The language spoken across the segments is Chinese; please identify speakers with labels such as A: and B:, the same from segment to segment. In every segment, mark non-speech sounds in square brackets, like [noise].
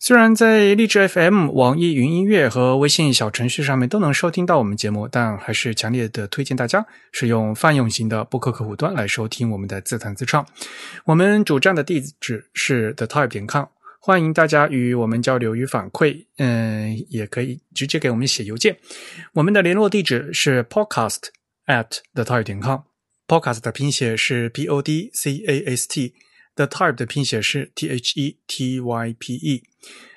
A: 虽然在荔枝 FM、网易云音乐和微信小程序上面都能收听到我们节目，但还是强烈的推荐大家使用泛用型的播客客户端来收听我们的自弹自唱。我们主站的地址是 thetype 点 com，欢迎大家与我们交流与反馈。嗯，也可以直接给我们写邮件。我们的联络地址是 podcast at thetype 点 com，podcast 的拼写是 p o d c a s t。The Type 的拼写是 T H E T Y P E。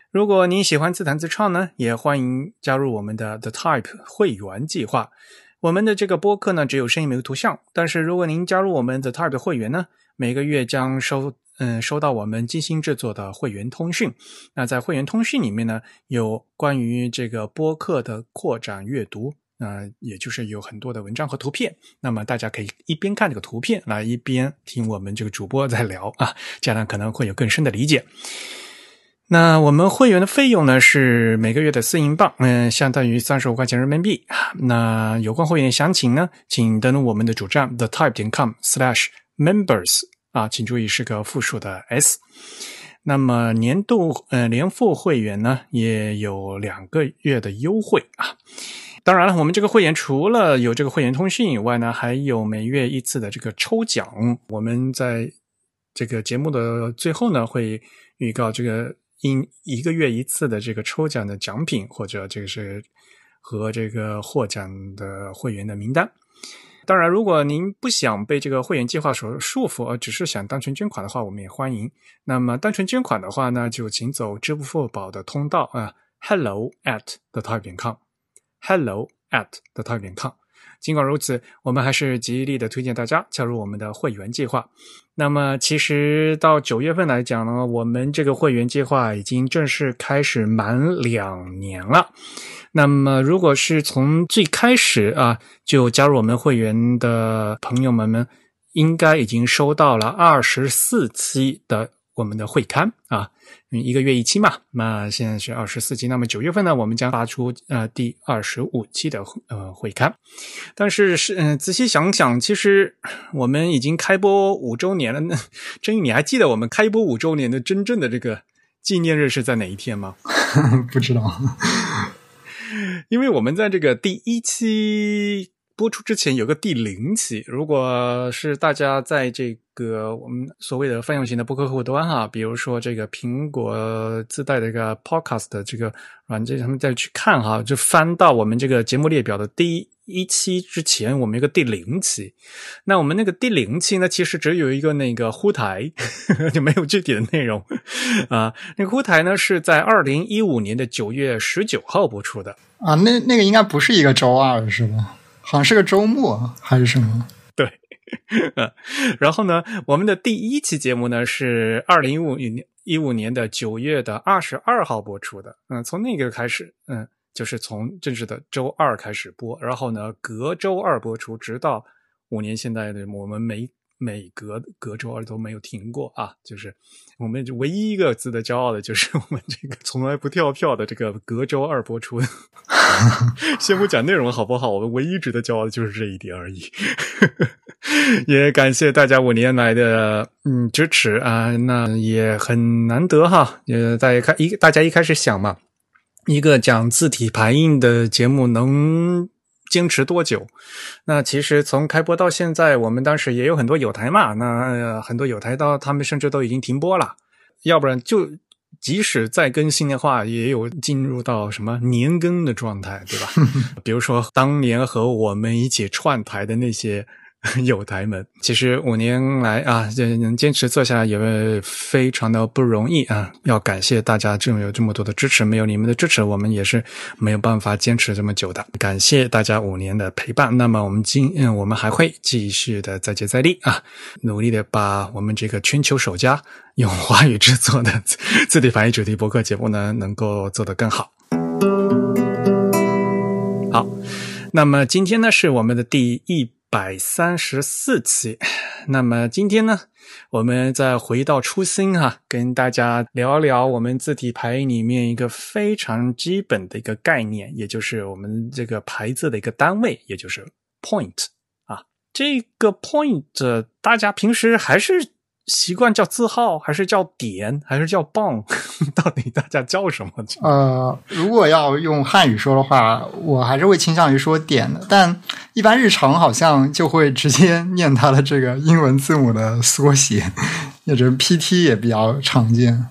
A: 如果您喜欢自弹自唱呢，也欢迎加入我们的 The Type 会员计划。我们的这个播客呢，只有声音没有图像，但是如果您加入我们 The Type 的会员呢，每个月将收嗯收到我们精心制作的会员通讯。那在会员通讯里面呢，有关于这个播客的扩展阅读。呃，也就是有很多的文章和图片，那么大家可以一边看这个图片，来一边听我们这个主播在聊啊，这样呢可能会有更深的理解。那我们会员的费用呢是每个月的四英镑，嗯，相当于三十五块钱人民币。那有关会员详情呢，请登录我们的主站 the type 点 com slash members 啊，请注意是个复数的 s。那么年度呃年付会员呢也有两个月的优惠啊。当然了，我们这个会员除了有这个会员通讯以外呢，还有每月一次的这个抽奖。我们在这个节目的最后呢，会预告这个一一个月一次的这个抽奖的奖品，或者这个是和这个获奖的会员的名单。当然，如果您不想被这个会员计划所束缚，而只是想单纯捐款的话，我们也欢迎。那么单纯捐款的话呢，就请走支付宝的通道啊，hello at the type.com。Hello at the type 点 com。尽管如此，我们还是极力的推荐大家加入我们的会员计划。那么，其实到九月份来讲呢，我们这个会员计划已经正式开始满两年了。那么，如果是从最开始啊就加入我们会员的朋友们们，应该已经收到了二十四期的我们的会刊啊。一个月一期嘛，那现在是二十四期。那么九月份呢，我们将发出呃第二十五期的呃会刊。但是是嗯，仔细想想，其实我们已经开播五周年了。那 [laughs] 真宇，你还记得我们开播五周年的真正的这个纪念日是在哪一天吗？[laughs]
B: 不知道，
A: 因为我们在这个第一期。播出之前有个第零期，如果是大家在这个我们所谓的泛用型的播客客户端哈，比如说这个苹果自带的一个 Podcast 这个软件，他们再去看哈，就翻到我们这个节目列表的第一期之前，我们有个第零期。那我们那个第零期呢，其实只有一个那个呼台，呵 [laughs] 呵就没有具体的内容啊。那个呼台呢，是在二零一五年的九月十九号播出的
B: 啊。那那个应该不是一个周二，是吧？好像是个周末还是什么？
A: 对，[laughs] 然后呢，我们的第一期节目呢是二零一五年一五年的九月的二十二号播出的。嗯，从那个开始，嗯，就是从正式的周二开始播，然后呢，隔周二播出，直到五年现在的我们每。每隔隔周二都没有停过啊！就是我们唯一一个值得骄傲的，就是我们这个从来不跳票的这个隔周二播出。[laughs] 先不讲内容好不好？我们唯一值得骄傲的就是这一点而已。[laughs] 也感谢大家五年来的嗯支持啊！那也很难得哈。呃，大家看一大家一开始想嘛，一个讲字体排印的节目能。坚持多久？那其实从开播到现在，我们当时也有很多有台嘛。那很多有台到他们甚至都已经停播了，要不然就即使再更新的话，也有进入到什么年更的状态，对吧？[laughs] 比如说当年和我们一起串台的那些。[laughs] 有台们，其实五年来啊，能坚持做下来也非常的不容易啊！要感谢大家这么有这么多的支持，没有你们的支持，我们也是没有办法坚持这么久的。感谢大家五年的陪伴。那么我们今嗯，我们还会继续的再接再厉啊，努力的把我们这个全球首家用华语制作的字体翻译主题博客节目呢，能够做得更好。好。那么今天呢是我们的第一百三十四期。[sighs] 那么今天呢，我们再回到初心哈、跟大家聊聊我们字体排印里面一个非常基本的一个概念，也就是我们这个排字的一个单位，也就是 point 啊。这个 point 大家平时还是习惯叫字号，还是叫点，还是叫棒？[laughs] 到底大家叫什么？
B: 呃，如果要用汉语说的话，我还是会倾向于说点的，但一般日常好像就会直接念它的这个英文字母的缩写，也就是 PT 也比较常见。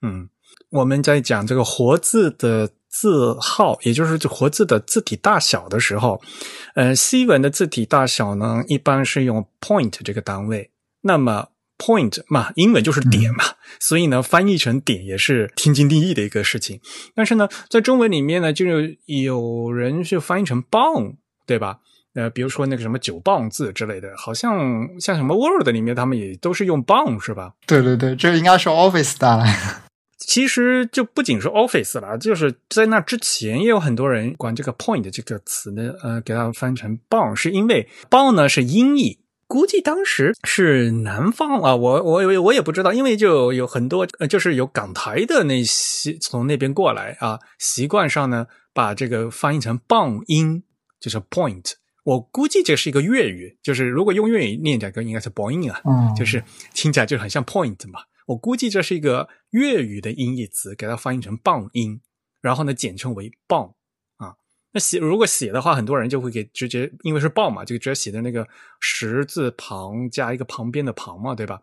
A: 嗯，我们在讲这个活字的字号，也就是活字的字体大小的时候，呃，西文的字体大小呢，一般是用 point 这个单位。那么 point 嘛，英文就是点嘛，所以呢，翻译成点也是天经地义的一个事情。但是呢，在中文里面呢，就有人是翻译成棒，对吧？呃，比如说那个什么九磅字之类的，好像像什么 Word 里面他们也都是用棒，是吧？
B: 对对对，这应该是 Office 带来的。[laughs]
A: 其实就不仅是 Office 了，就是在那之前也有很多人管这个 point 这个词呢，呃，给它翻成棒，是因为棒呢是音译。估计当时是南方啊，我我我也不知道，因为就有很多呃，就是有港台的那些从那边过来啊，习惯上呢把这个翻译成棒音，就是 point。我估计这是一个粤语，就是如果用粤语念起来，应该是 point 啊，
B: 嗯，
A: 就是听起来就很像 point 嘛。我估计这是一个粤语的音译词，给它翻译成棒音，然后呢简称为棒。那写如果写的话，很多人就会给直接，因为是磅嘛，就直接写的那个十字旁加一个旁边的旁嘛，对吧？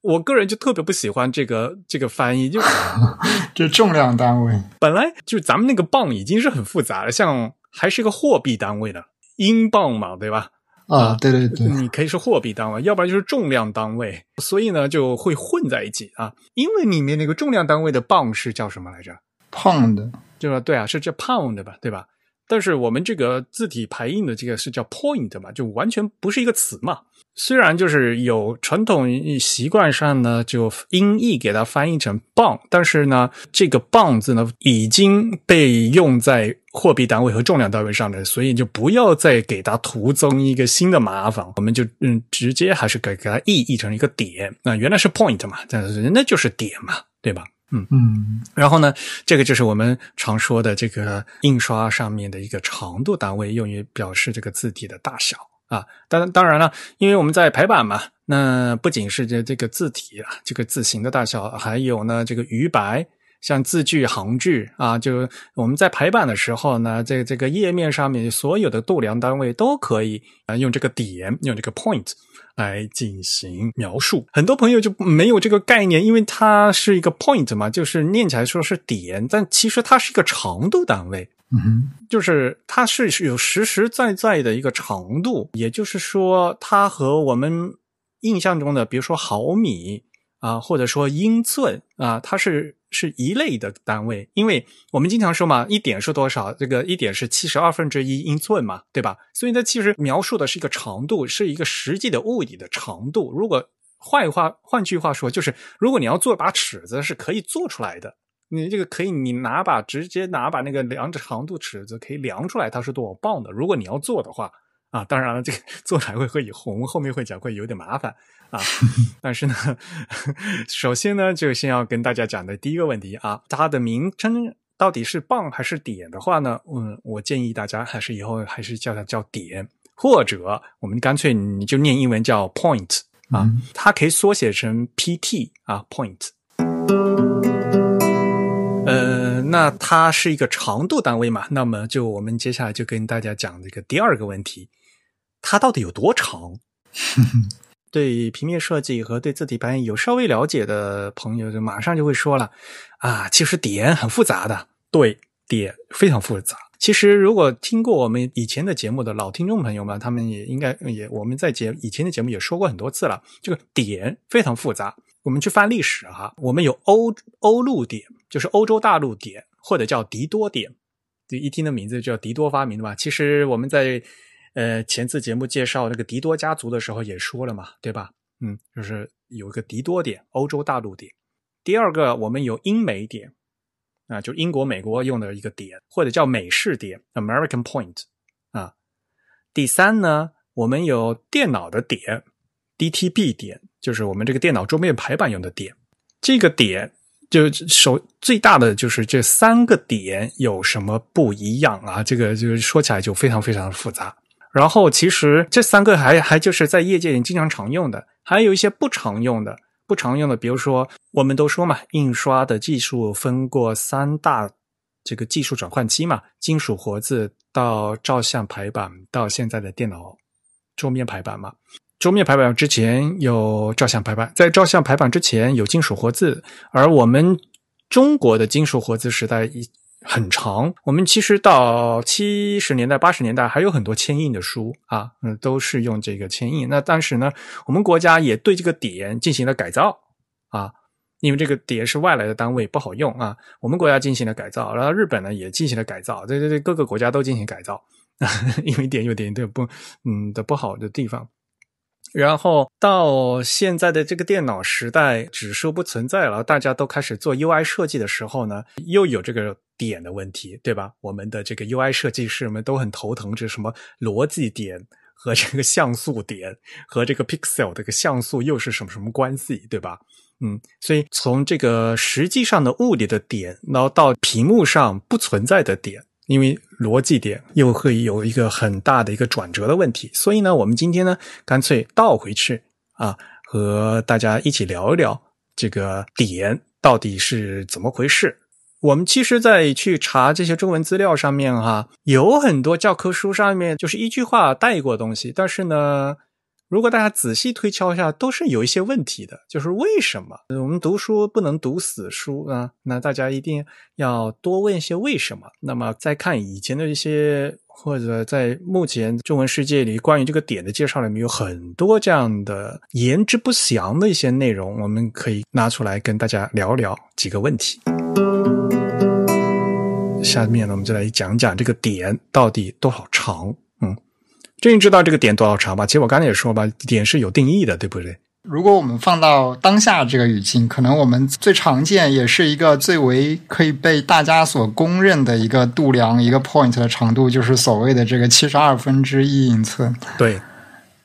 A: 我个人就特别不喜欢这个这个翻译，就 [laughs]
B: 就重量单位
A: 本来就咱们那个磅已经是很复杂了，像还是个货币单位的英镑嘛，对吧？
B: 啊，对对对，
A: 你可以是货币单位，要不然就是重量单位，所以呢就会混在一起啊。因为里面那个重量单位的磅是叫什么来着？
B: 胖的。
A: 就说对啊，是叫 pound 吧，对吧？但是我们这个字体排印的这个是叫 point 嘛，就完全不是一个词嘛。虽然就是有传统习惯上呢，就音译给它翻译成磅，但是呢，这个磅字呢已经被用在货币单位和重量单位上了，所以就不要再给它徒增一个新的麻烦。我们就嗯，直接还是给给它译译成一个点。那原来是 point 嘛，但是那就是点嘛，对吧？嗯
B: 嗯，
A: 然后呢，这个就是我们常说的这个印刷上面的一个长度单位，用于表示这个字体的大小啊。当当然了，因为我们在排版嘛，那不仅是这这个字体啊，这个字形的大小，还有呢这个余白，像字距、行距啊，就我们在排版的时候呢，这这个页面上面所有的度量单位都可以啊用这个点，用这个 point。来进行描述，很多朋友就没有这个概念，因为它是一个 point 嘛，就是念起来说是点，但其实它是一个长度单位，
B: 嗯，
A: 就是它是有实实在在的一个长度，也就是说，它和我们印象中的，比如说毫米啊，或者说英寸啊，它是。是一类的单位，因为我们经常说嘛，一点是多少？这个一点是七十二分之一英寸嘛，对吧？所以它其实描述的是一个长度，是一个实际的物理的长度。如果换话，换句话说，就是如果你要做把尺子，是可以做出来的。你这个可以，你拿把直接拿把那个量长度尺子，可以量出来它是多少磅的。如果你要做的话。啊，当然了，这个 [laughs] 做来会会我们后面会讲会有点麻烦啊。但是呢，[laughs] 首先呢，就先要跟大家讲的第一个问题啊，它的名称到底是棒还是点的话呢？嗯，我建议大家还是以后还是叫它叫点，或者我们干脆你就念英文叫 point 啊，它可以缩写成 pt 啊 point。呃，那它是一个长度单位嘛？那么就我们接下来就跟大家讲这个第二个问题。它到底有多长？[laughs] 对平面设计和对字体排印有稍微了解的朋友，就马上就会说了啊，其实点很复杂的，对，点非常复杂。其实如果听过我们以前的节目的老听众朋友们，他们也应该也我们在节以前的节目也说过很多次了，这个点非常复杂。我们去翻历史哈，我们有欧欧陆点，就是欧洲大陆点，或者叫迪多点，就一听的名字叫迪多发明的吧？其实我们在。呃，前次节目介绍那个迪多家族的时候也说了嘛，对吧？嗯，就是有一个迪多点，欧洲大陆点。第二个，我们有英美点，啊，就英国、美国用的一个点，或者叫美式点 （American Point） 啊。第三呢，我们有电脑的点，DTB 点，就是我们这个电脑桌面排版用的点。这个点就首最大的就是这三个点有什么不一样啊？这个就是说起来就非常非常的复杂。然后其实这三个还还就是在业界里经常常用的，还有一些不常用的。不常用的，比如说我们都说嘛，印刷的技术分过三大这个技术转换期嘛，金属活字到照相排版到现在的电脑桌面排版嘛。桌面排版之前有照相排版，在照相排版之前有金属活字，而我们中国的金属活字时代。很长，我们其实到七十年代、八十年代还有很多铅印的书啊，嗯，都是用这个铅印。那当时呢，我们国家也对这个点进行了改造啊，因为这个点是外来的单位不好用啊，我们国家进行了改造，然后日本呢也进行了改造，对对对，各个国家都进行改造，[laughs] 因为点有点的不嗯的不好的地方。然后到现在的这个电脑时代，指数不存在了，大家都开始做 UI 设计的时候呢，又有这个点的问题，对吧？我们的这个 UI 设计师们都很头疼，这什么逻辑点和这个像素点和这个 pixel 这个像素又是什么什么关系，对吧？嗯，所以从这个实际上的物理的点，然后到屏幕上不存在的点。因为逻辑点又会有一个很大的一个转折的问题，所以呢，我们今天呢，干脆倒回去啊，和大家一起聊一聊这个点到底是怎么回事。我们其实，在去查这些中文资料上面哈，有很多教科书上面就是一句话带过东西，但是呢。如果大家仔细推敲一下，都是有一些问题的。就是为什么我们读书不能读死书啊？那大家一定要多问一些为什么。那么再看以前的一些，或者在目前中文世界里关于这个点的介绍里面，有很多这样的言之不详的一些内容，我们可以拿出来跟大家聊聊几个问题。下面呢，我们就来讲讲这个点到底多少长。这你知道这个点多少长吧？其实我刚才也说吧，点是有定义的，对不对？
B: 如果我们放到当下这个语境，可能我们最常见也是一个最为可以被大家所公认的一个度量一个 point 的长度，就是所谓的这个七十二分之一英寸。
A: 对，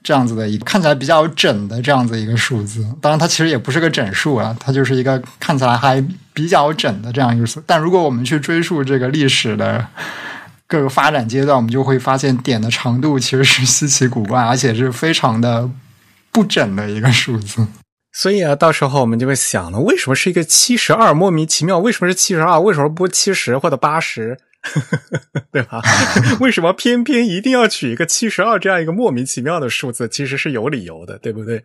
B: 这样子的一个看起来比较整的这样子一个数字。当然，它其实也不是个整数啊，它就是一个看起来还比较整的这样一个数。但如果我们去追溯这个历史的。各个发展阶段，我们就会发现点的长度其实是稀奇古怪，而且是非常的不整的一个数字。
A: 所以啊，到时候我们就会想了，为什么是一个七十二？莫名其妙，为什么是七十二？为什么不七十或者八十？[laughs] 对吧？[laughs] 为什么偏偏一定要取一个七十二这样一个莫名其妙的数字？其实是有理由的，对不对？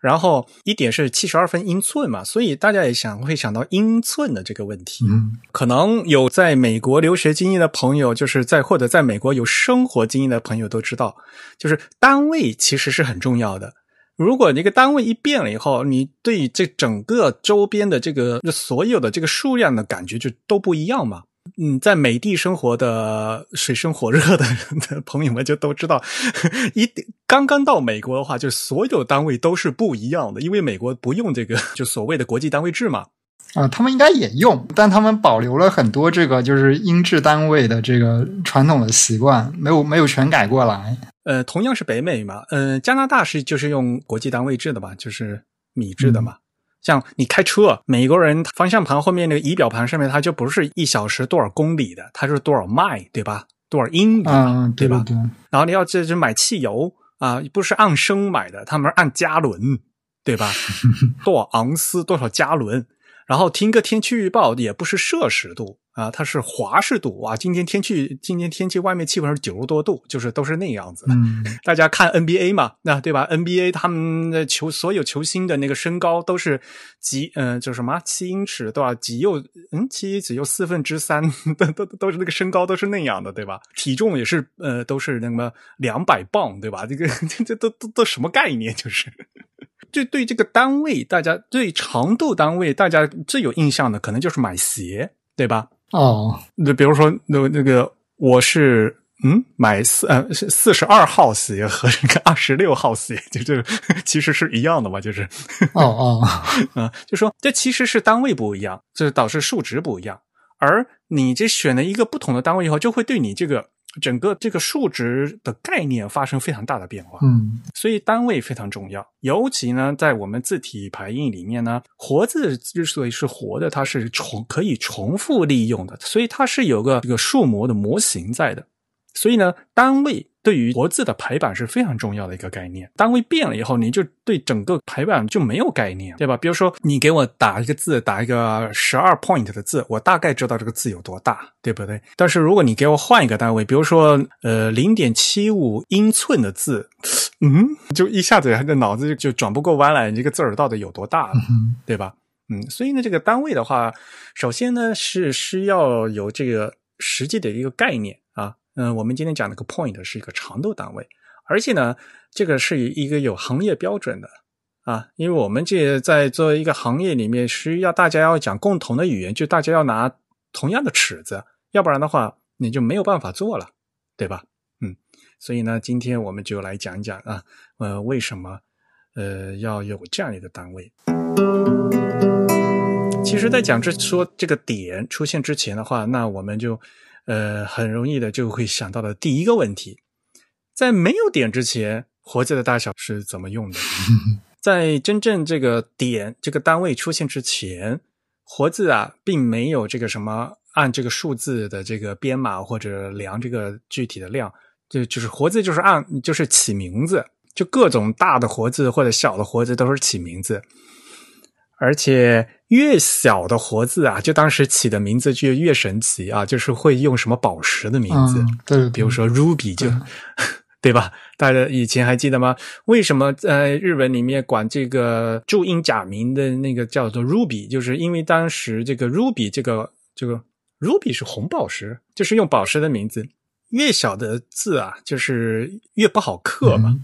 A: 然后一点是七十二分英寸嘛，所以大家也想会想到英寸的这个问题。
B: 嗯，
A: 可能有在美国留学经验的朋友，就是在或者在美国有生活经验的朋友都知道，就是单位其实是很重要的。如果这个单位一变了以后，你对这整个周边的这个所有的这个数量的感觉就都不一样嘛。嗯，在美的生活的水深火热的的朋友们就都知道，[laughs] 一刚刚到美国的话，就所有单位都是不一样的，因为美国不用这个就所谓的国际单位制嘛。
B: 啊，他们应该也用，但他们保留了很多这个就是英制单位的这个传统的习惯，没有没有全改过来。
A: 呃，同样是北美嘛，呃，加拿大是就是用国际单位制的嘛，就是米制的嘛。像你开车，美国人方向盘后面那个仪表盘上面，它就不是一小时多少公里的，它是多少迈，对吧？多少英里，
B: 对
A: 吧？
B: 对。
A: 然后你要这这买汽油啊，不是按升买的，他们是按加仑，对吧？[laughs] 多少盎司，多少加仑？然后听个天气预报，也不是摄氏度。啊，它是华氏度啊！今天天气，今天天气外面气温是九十多度，就是都是那样子。
B: 嗯，
A: 大家看 NBA 嘛，那对吧？NBA 他们的球所有球星的那个身高都是几嗯，就什么七英尺对吧？几又嗯七只有四分之三，都都都是那个身高都是那样的对吧？体重也是呃都是那么两百磅对吧？这个这都都都什么概念？就是就对这个单位，大家对长度单位，大家最有印象的可能就是买鞋对吧？
B: 哦，
A: 那比如说，那那个我是嗯买四呃四十二号鞋和这个二十六号鞋，就就其实是一样的嘛，就是
B: 哦哦
A: 啊，[laughs] 就说这其实是单位不一样，就是导致数值不一样。而你这选了一个不同的单位以后，就会对你这个整个这个数值的概念发生非常大的变化。
B: 嗯
A: 所以单位非常重要，尤其呢，在我们字体排印里面呢，活字之所以是活的，它是重可以重复利用的，所以它是有个这个数模的模型在的。所以呢，单位对于活字的排版是非常重要的一个概念。单位变了以后，你就对整个排版就没有概念，对吧？比如说，你给我打一个字，打一个十二 point 的字，我大概知道这个字有多大，对不对？但是如果你给我换一个单位，比如说呃零点七五英寸的字，嗯，就一下子的脑子就就转不过弯来，你这个字儿到底有多大，对吧？嗯，所以呢，这个单位的话，首先呢是需要有这个实际的一个概念。嗯，我们今天讲的个 point 是一个长度单位，而且呢，这个是一个有行业标准的啊，因为我们这在做一个行业里面，需要大家要讲共同的语言，就大家要拿同样的尺子，要不然的话你就没有办法做了，对吧？嗯，所以呢，今天我们就来讲讲啊，呃，为什么呃要有这样一个单位？其实，在讲这说这个点出现之前的话，那我们就呃很容易的就会想到的第一个问题，在没有点之前，活字的大小是怎么用的？[laughs] 在真正这个点这个单位出现之前，活字啊，并没有这个什么按这个数字的这个编码或者量这个具体的量，就就是活字就是按就是起名字，就各种大的活字或者小的活字都是起名字，而且越小的活字啊，就当时起的名字就越神奇啊，就是会用什么宝石的名字，
B: 嗯，对，
A: 比如说 Ruby 就，[laughs] 对吧？大家以前还记得吗？为什么在日文里面管这个注音假名的那个叫做 Ruby？就是因为当时这个 Ruby 这个这个 Ruby 是红宝石，就是用宝石的名字。越小的字啊，就是越不好刻嘛，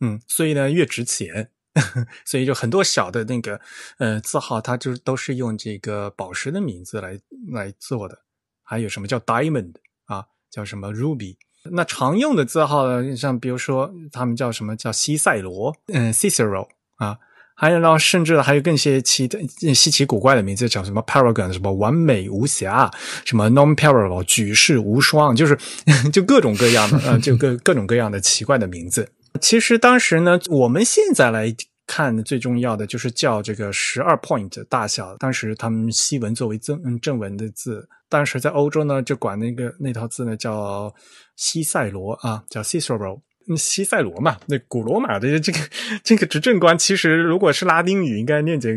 A: 嗯，所以呢越值钱。[laughs] 所以就很多小的那个呃字号，它就都是用这个宝石的名字来来做的。还有什么叫 diamond 啊，叫什么 ruby。那常用的字号呢，像比如说他们叫什么叫西塞罗，嗯，Cicero 啊，还有呢，甚至还有更些奇的稀奇古怪的名字，叫什么 paragon，什么完美无瑕，什么 non-parallel，举世无双，就是 [laughs] 就各种各样的，呃，就各各种各样的奇怪的名字。其实当时呢，我们现在来看最重要的就是叫这个十二 point 大小。当时他们西文作为正正文的字，当时在欧洲呢就管那个那套字呢叫西塞罗啊，叫 Cicero。西塞罗嘛，那古罗马的这个这个执政官，其实如果是拉丁语，应该念成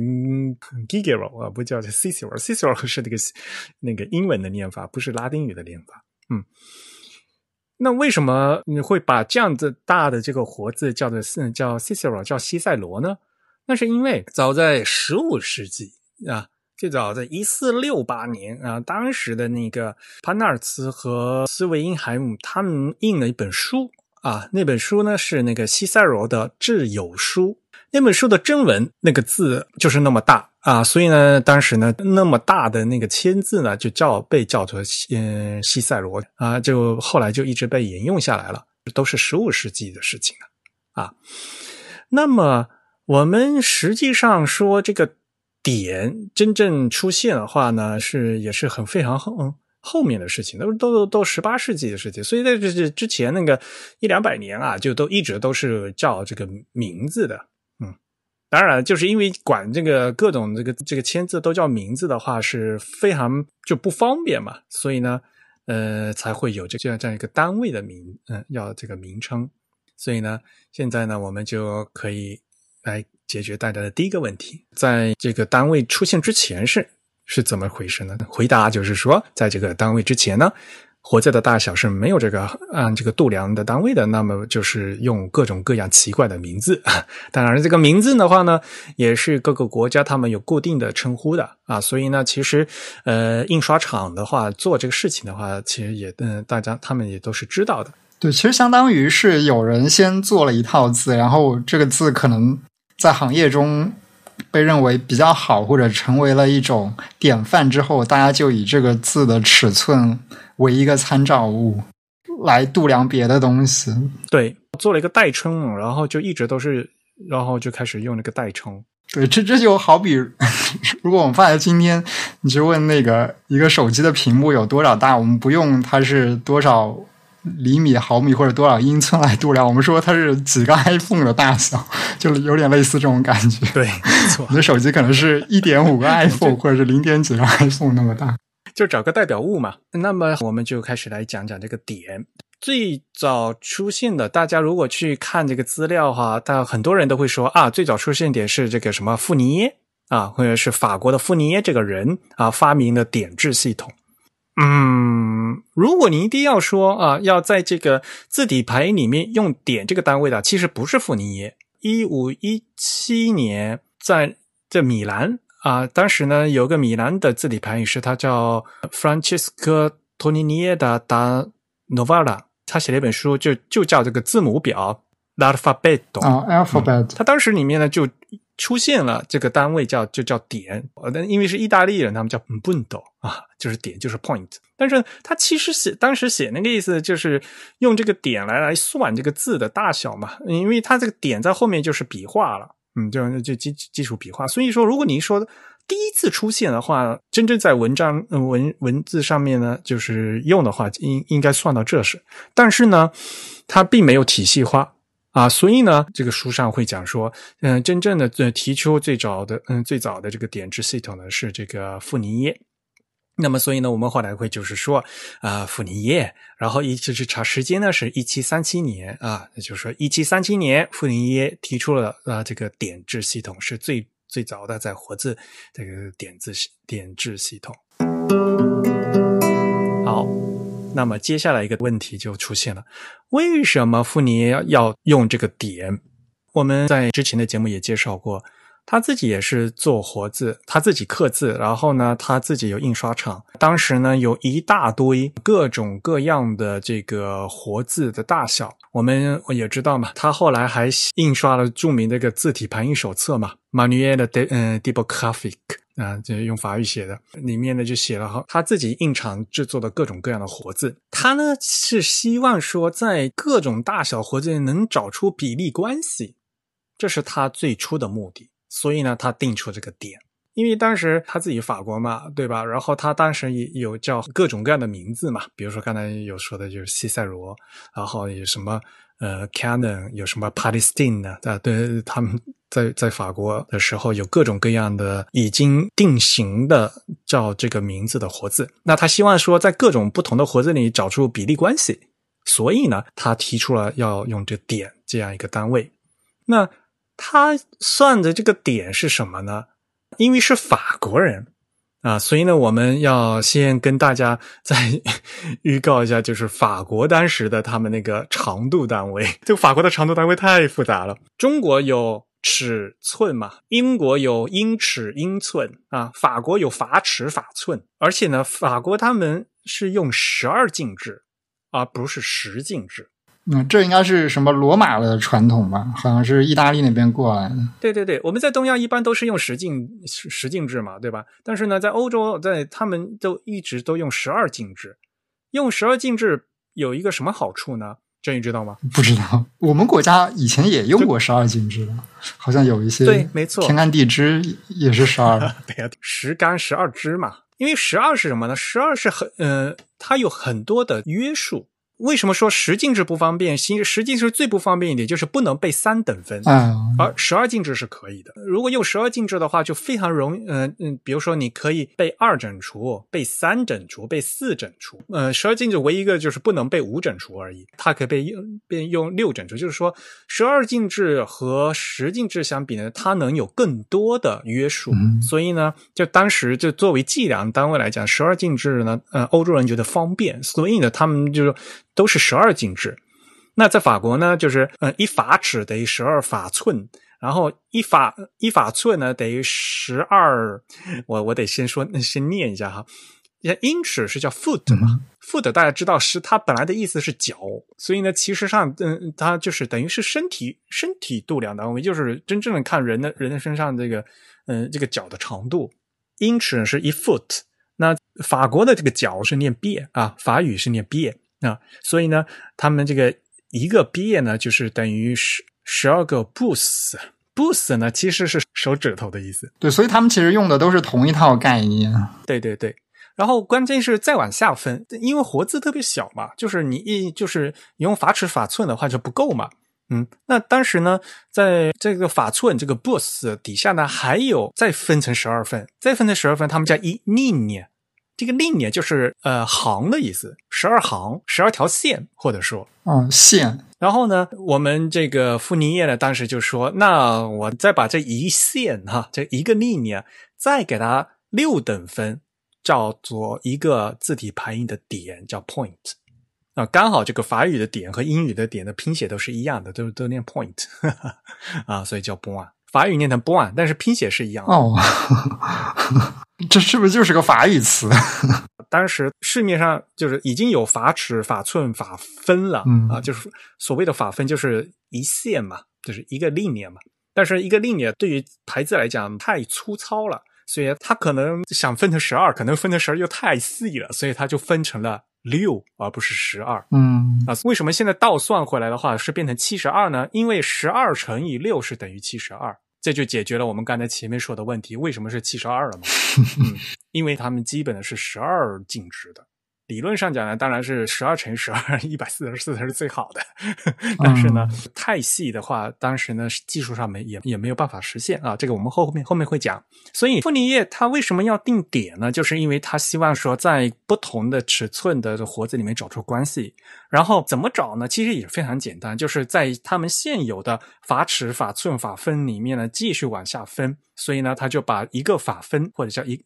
A: Gigero 啊，不叫 Cicero。Cicero 是那个那个英文的念法，不是拉丁语的念法。嗯，那为什么你会把这样子大的这个活字叫做叫 Cicero 叫西塞罗呢？那是因为早在十五世纪啊，最早在一四六八年啊，当时的那个潘纳尔茨和斯维因海姆他们印了一本书啊，那本书呢是那个西塞罗的《挚友书》。那本书的真文那个字就是那么大啊，所以呢，当时呢那么大的那个签字呢，就叫被叫做嗯西塞罗啊，就后来就一直被沿用下来了，都是十五世纪的事情了啊。那么我们实际上说这个点真正出现的话呢，是也是很非常后后面的事情，都都都十八世纪的事情，所以在这这之前那个一两百年啊，就都一直都是叫这个名字的。当然，就是因为管这个各种这个这个签字都叫名字的话，是非常就不方便嘛，所以呢，呃，才会有这这样这样一个单位的名，嗯、要这个名称。所以呢，现在呢，我们就可以来解决大家的第一个问题，在这个单位出现之前是是怎么回事呢？回答就是说，在这个单位之前呢。活字的大小是没有这个按这个度量的单位的，那么就是用各种各样奇怪的名字。[laughs] 当然，这个名字的话呢，也是各个国家他们有固定的称呼的啊。所以呢，其实呃，印刷厂的话做这个事情的话，其实也嗯，大家他们也都是知道的。
B: 对，其实相当于是有人先做了一套字，然后这个字可能在行业中被认为比较好，或者成为了一种典范之后，大家就以这个字的尺寸为一个参照物来度量别的东西。
A: 对，做了一个代称，然后就一直都是，然后就开始用那个代称。
B: 对，这这就好比，[laughs] 如果我们放在今天，你去问那个一个手机的屏幕有多少大，我们不用它是多少厘米、毫米或者多少英寸来度量，我们说它是几个 iPhone 的大小，[laughs] 就有点类似这种感觉。
A: 对，没错，[laughs]
B: 你的手机可能是一点五个 [laughs] iPhone 或者是零点几个 iPhone 那么大，
A: 就找个代表物嘛。那么我们就开始来讲讲这个点。最早出现的，大家如果去看这个资料哈，但很多人都会说啊，最早出现点是这个什么富尼耶啊，或者是法国的富尼耶这个人啊发明的点痣系统。嗯，如果你一定要说啊，要在这个字体排里面用点这个单位的，其实不是富尼耶。一五一七年在这米兰啊，当时呢有个米兰的字体排语师，他叫 Francesco Tonini da da Novara。他写了一本书，就就叫这个字母表，alphabet
B: 啊，alphabet。
A: 他当时里面呢就出现了这个单位叫就叫点，呃，但因为是意大利人，他们叫 punto 啊，就是点就是 point。但是他其实写当时写那个意思就是用这个点来来算这个字的大小嘛，因为他这个点在后面就是笔画了，嗯，就就基基础笔画。所以说，如果你说。第一次出现的话，真正在文章文文字上面呢，就是用的话，应应该算到这是。但是呢，它并没有体系化啊，所以呢，这个书上会讲说，嗯，真正的提出最早的嗯最早的这个点痣系统呢是这个富尼耶。那么，所以呢，我们后来会就是说啊，富尼耶，然后一直去查时间呢，是一七三七年啊，也就是说一七三七年，富尼耶提出了啊这个点痣系统是最。最早的在活字这个点字点痣系统。好，那么接下来一个问题就出现了：为什么富尼要用这个点？我们在之前的节目也介绍过。他自己也是做活字，他自己刻字，然后呢，他自己有印刷厂。当时呢，有一大堆各种各样的这个活字的大小，我们也知道嘛。他后来还印刷了著名的一个字体排印手册嘛，Manuel de 嗯 d e b o g r a p h i c 啊，就用法语写的，里面呢就写了哈，他自己印厂制作的各种各样的活字。他呢是希望说，在各种大小活字能找出比例关系，这是他最初的目的。所以呢，他定出这个点，因为当时他自己法国嘛，对吧？然后他当时也有叫各种各样的名字嘛，比如说刚才有说的就是西塞罗，然后有什么呃 Canon，有什么 Palestine 啊，对，他们在在法国的时候有各种各样的已经定型的叫这个名字的活字。那他希望说在各种不同的活字里找出比例关系，所以呢，他提出了要用这点这样一个单位。那他算的这个点是什么呢？因为是法国人啊，所以呢，我们要先跟大家再 [laughs] 预告一下，就是法国当时的他们那个长度单位。这个法国的长度单位太复杂了。中国有尺寸嘛，英国有英尺、英寸啊，法国有法尺、法寸。而且呢，法国他们是用十二进制，而不是十进制。
B: 嗯，这应该是什么罗马的传统吧？好像是意大利那边过来的。
A: 对对对，我们在东亚一般都是用十进十十进制嘛，对吧？但是呢，在欧洲，在他们都一直都用十二进制。用十二进制有一个什么好处呢？这你知道吗？
B: 不知道。我们国家以前也用过十二进制的，好像有一些
A: 对，没错，
B: 天干地支也是十二。[laughs]
A: 对呀，十干十二支嘛。因为十二是什么呢？十二是很呃，它有很多的约束。为什么说十进制不方便？新十进制最不方便一点，就是不能被三等分。而十二进制是可以的。如果用十二进制的话，就非常容易。嗯嗯，比如说你可以被二整除、被三整除、被四整除。呃，十二进制唯一一个就是不能被五整除而已，它可以被用被用六整除。就是说，十二进制和十进制相比呢，它能有更多的约束。所以呢，就当时就作为计量单位来讲，十二进制呢，呃，欧洲人觉得方便，所以呢，他们就是。都是十二进制，那在法国呢，就是呃一法尺等于十二法寸，然后一法一法寸呢等于十二，我我得先说先念一下哈，英尺是叫 foot 嘛，foot 大家知道是它本来的意思是脚，所以呢，其实上嗯它就是等于是身体身体度量单位，就是真正的看人的人的身上这个嗯这个脚的长度，英尺是一 foot，那法国的这个脚是念 b 啊，法语是念 b。啊，所以呢，他们这个一个毕业呢，就是等于十十二个 boots，boots 呢其实是手指头的意思。
B: 对，所以他们其实用的都是同一套概念。
A: 对对对，然后关键是再往下分，因为活字特别小嘛，就是你一就是你用法尺法寸的话就不够嘛。嗯，那当时呢，在这个法寸这个 boss 底下呢，还有再分成十二份，再分成十二份，他们叫一 linear，这个 linear 就是呃行的意思，十二行，十二条线，或者说，
B: 嗯，线。
A: 然后呢，我们这个傅尼叶呢，当时就说，那我再把这一线哈，这一个 linear 再给它六等分，叫做一个字体排印的点，叫 point。啊，刚好这个法语的点和英语的点的拼写都是一样的，都都念 point [laughs] 啊，所以叫 point。法语念成 point，但是拼写是一样的。
B: 哦，这是不是就是个法语词？[laughs]
A: 当时市面上就是已经有法尺、法寸、法分了啊，就是所谓的法分就是一线嘛，就是一个立面嘛。但是一个立面对于牌子来讲太粗糙了，所以它可能想分成十二，可能分成十二又太细了，所以它就分成了。六而不是十二，
B: 嗯
A: 啊，为什么现在倒算回来的话是变成七十二呢？因为十二乘以六是等于七十二，这就解决了我们刚才前面说的问题，为什么是七十二了嘛？[laughs] 嗯，因为他们基本的是十二进制的。理论上讲呢，当然是十二乘以十二，一百四十四才是最好的。但是呢，太细的话，当时呢技术上没也也没有办法实现啊。这个我们后面后面会讲。所以傅尼叶他为什么要定点呢？就是因为他希望说在不同的尺寸的活字里面找出关系。然后怎么找呢？其实也非常简单，就是在他们现有的法尺、法寸、法分里面呢继续往下分。所以呢，他就把一个法分或者叫一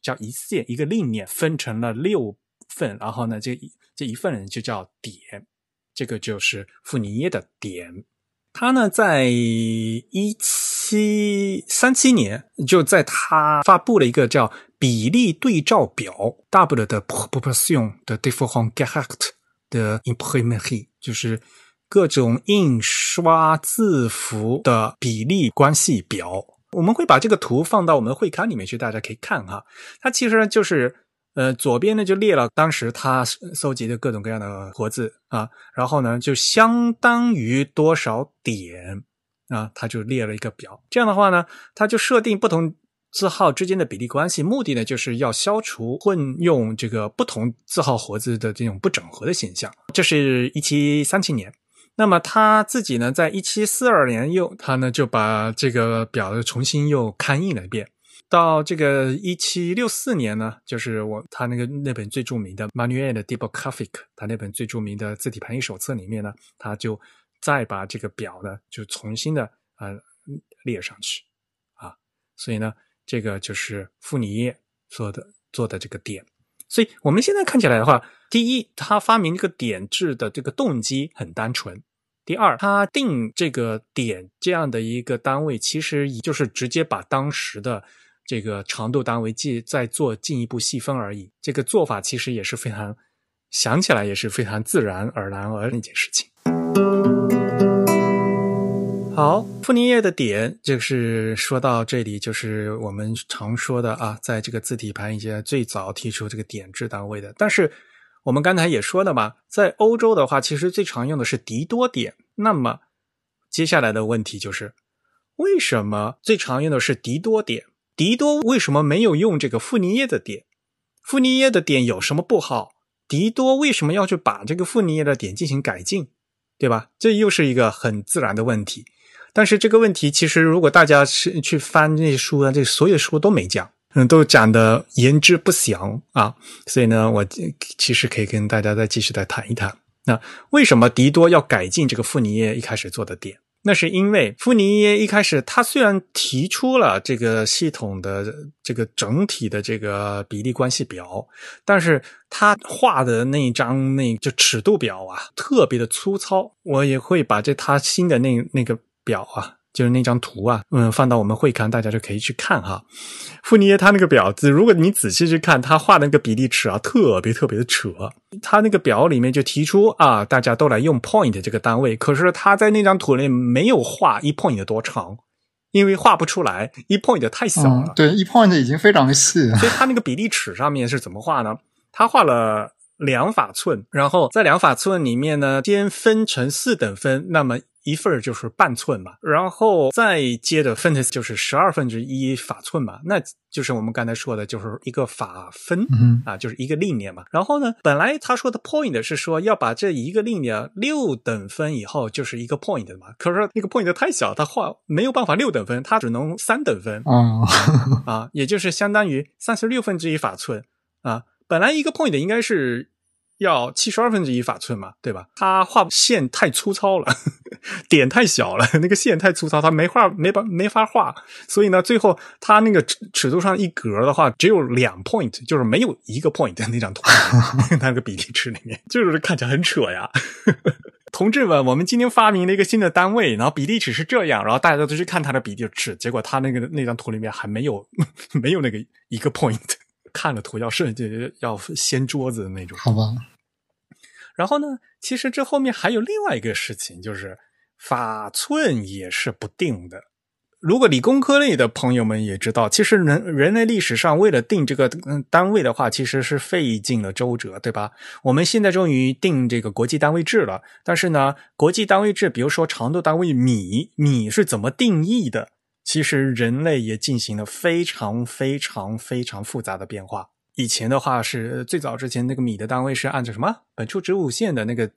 A: 叫一线一个立面分成了六。份，然后呢，这一这一份人就叫点，这个就是傅尼耶的点。他呢，在一七三七年，就在他发布了一个叫比例对照表 （Double 的 Proportion 的 Different Character 的 Imprimerie），就是各种印刷字符的比例关系表。我们会把这个图放到我们的会刊里面去，大家可以看哈。它其实就是。呃，左边呢就列了当时他搜集的各种各样的活字啊，然后呢就相当于多少点啊，他就列了一个表。这样的话呢，他就设定不同字号之间的比例关系，目的呢就是要消除混用这个不同字号活字的这种不整合的现象。这是一七三七年，那么他自己呢，在一七四二年又他呢就把这个表重新又刊印了一遍。到这个一七六四年呢，就是我他那个那本最著名的《Manual de Typographique》，他那本最著名的字体排印手册里面呢，他就再把这个表呢就重新的呃列上去啊，所以呢，这个就是傅尼叶做的做的这个点。所以我们现在看起来的话，第一，他发明这个点制的这个动机很单纯；第二，他定这个点这样的一个单位，其实也就是直接把当时的。这个长度单位进再做进一步细分而已，这个做法其实也是非常想起来也是非常自然而然而那件事情。好，傅尼叶的点就是说到这里，就是我们常说的啊，在这个字体盘一些最早提出这个点制单位的。但是我们刚才也说了嘛，在欧洲的话，其实最常用的是迪多点。那么接下来的问题就是，为什么最常用的是迪多点？迪多为什么没有用这个傅尼叶的点？傅尼叶的点有什么不好？迪多为什么要去把这个傅尼叶的点进行改进？对吧？这又是一个很自然的问题。但是这个问题其实，如果大家是去翻那些书啊，这所有书都没讲，嗯，都讲的言之不详啊。所以呢，我其实可以跟大家再继续再谈一谈。那为什么迪多要改进这个傅尼叶一开始做的点？那是因为傅尼耶一开始，他虽然提出了这个系统的这个整体的这个比例关系表，但是他画的那一张那就尺度表啊，特别的粗糙。我也会把这他新的那那个表啊。就是那张图啊，嗯，放到我们会刊，大家就可以去看哈。傅尼耶他那个表子，如果你仔细去看，他画那个比例尺啊，特别特别的扯。他那个表里面就提出啊，大家都来用 point 这个单位，可是他在那张图里没有画一 point 多长，因为画不出来，一 point 太小了。
B: 对，一 point 已经非常细，
A: 所以他那个比例尺上面是怎么画呢？他画了两法寸，然后在两法寸里面呢，先分成四等分，那么。一份就是半寸嘛，然后再接的分就是十二分之一法寸嘛，那就是我们刚才说的，就是一个法分嗯啊，就是一个 linear 嘛。然后呢，本来他说的 point 是说要把这一个 linear 六等分以后就是一个 point 嘛，可是那个 point 太小，他画没有办法六等分，他只能三等分
B: 啊
A: 啊，也就是相当于三十六分之一法寸啊。本来一个 point 应该是。要七十二分之一法寸嘛，对吧？他画线太粗糙了，点太小了，那个线太粗糙，他没画没把没法画，所以呢，最后他那个尺尺度上一格的话，只有两 point，就是没有一个 point 那张图，[laughs] 那个比例尺里面，就是看起来很扯呀。[laughs] 同志们，我们今天发明了一个新的单位，然后比例尺是这样，然后大家都去看他的比例尺，结果他那个那张图里面还没有 [laughs] 没有那个一个 point。看了图要设计要掀桌子的那种，
B: 好吧。
A: 然后呢，其实这后面还有另外一个事情，就是法寸也是不定的。如果理工科类的朋友们也知道，其实人人类历史上为了定这个单位的话，其实是费尽了周折，对吧？我们现在终于定这个国际单位制了，但是呢，国际单位制，比如说长度单位米，米是怎么定义的？其实人类也进行了非常非常非常复杂的变化。以前的话是最早之前那个米的单位是按照什么本初子午线的那个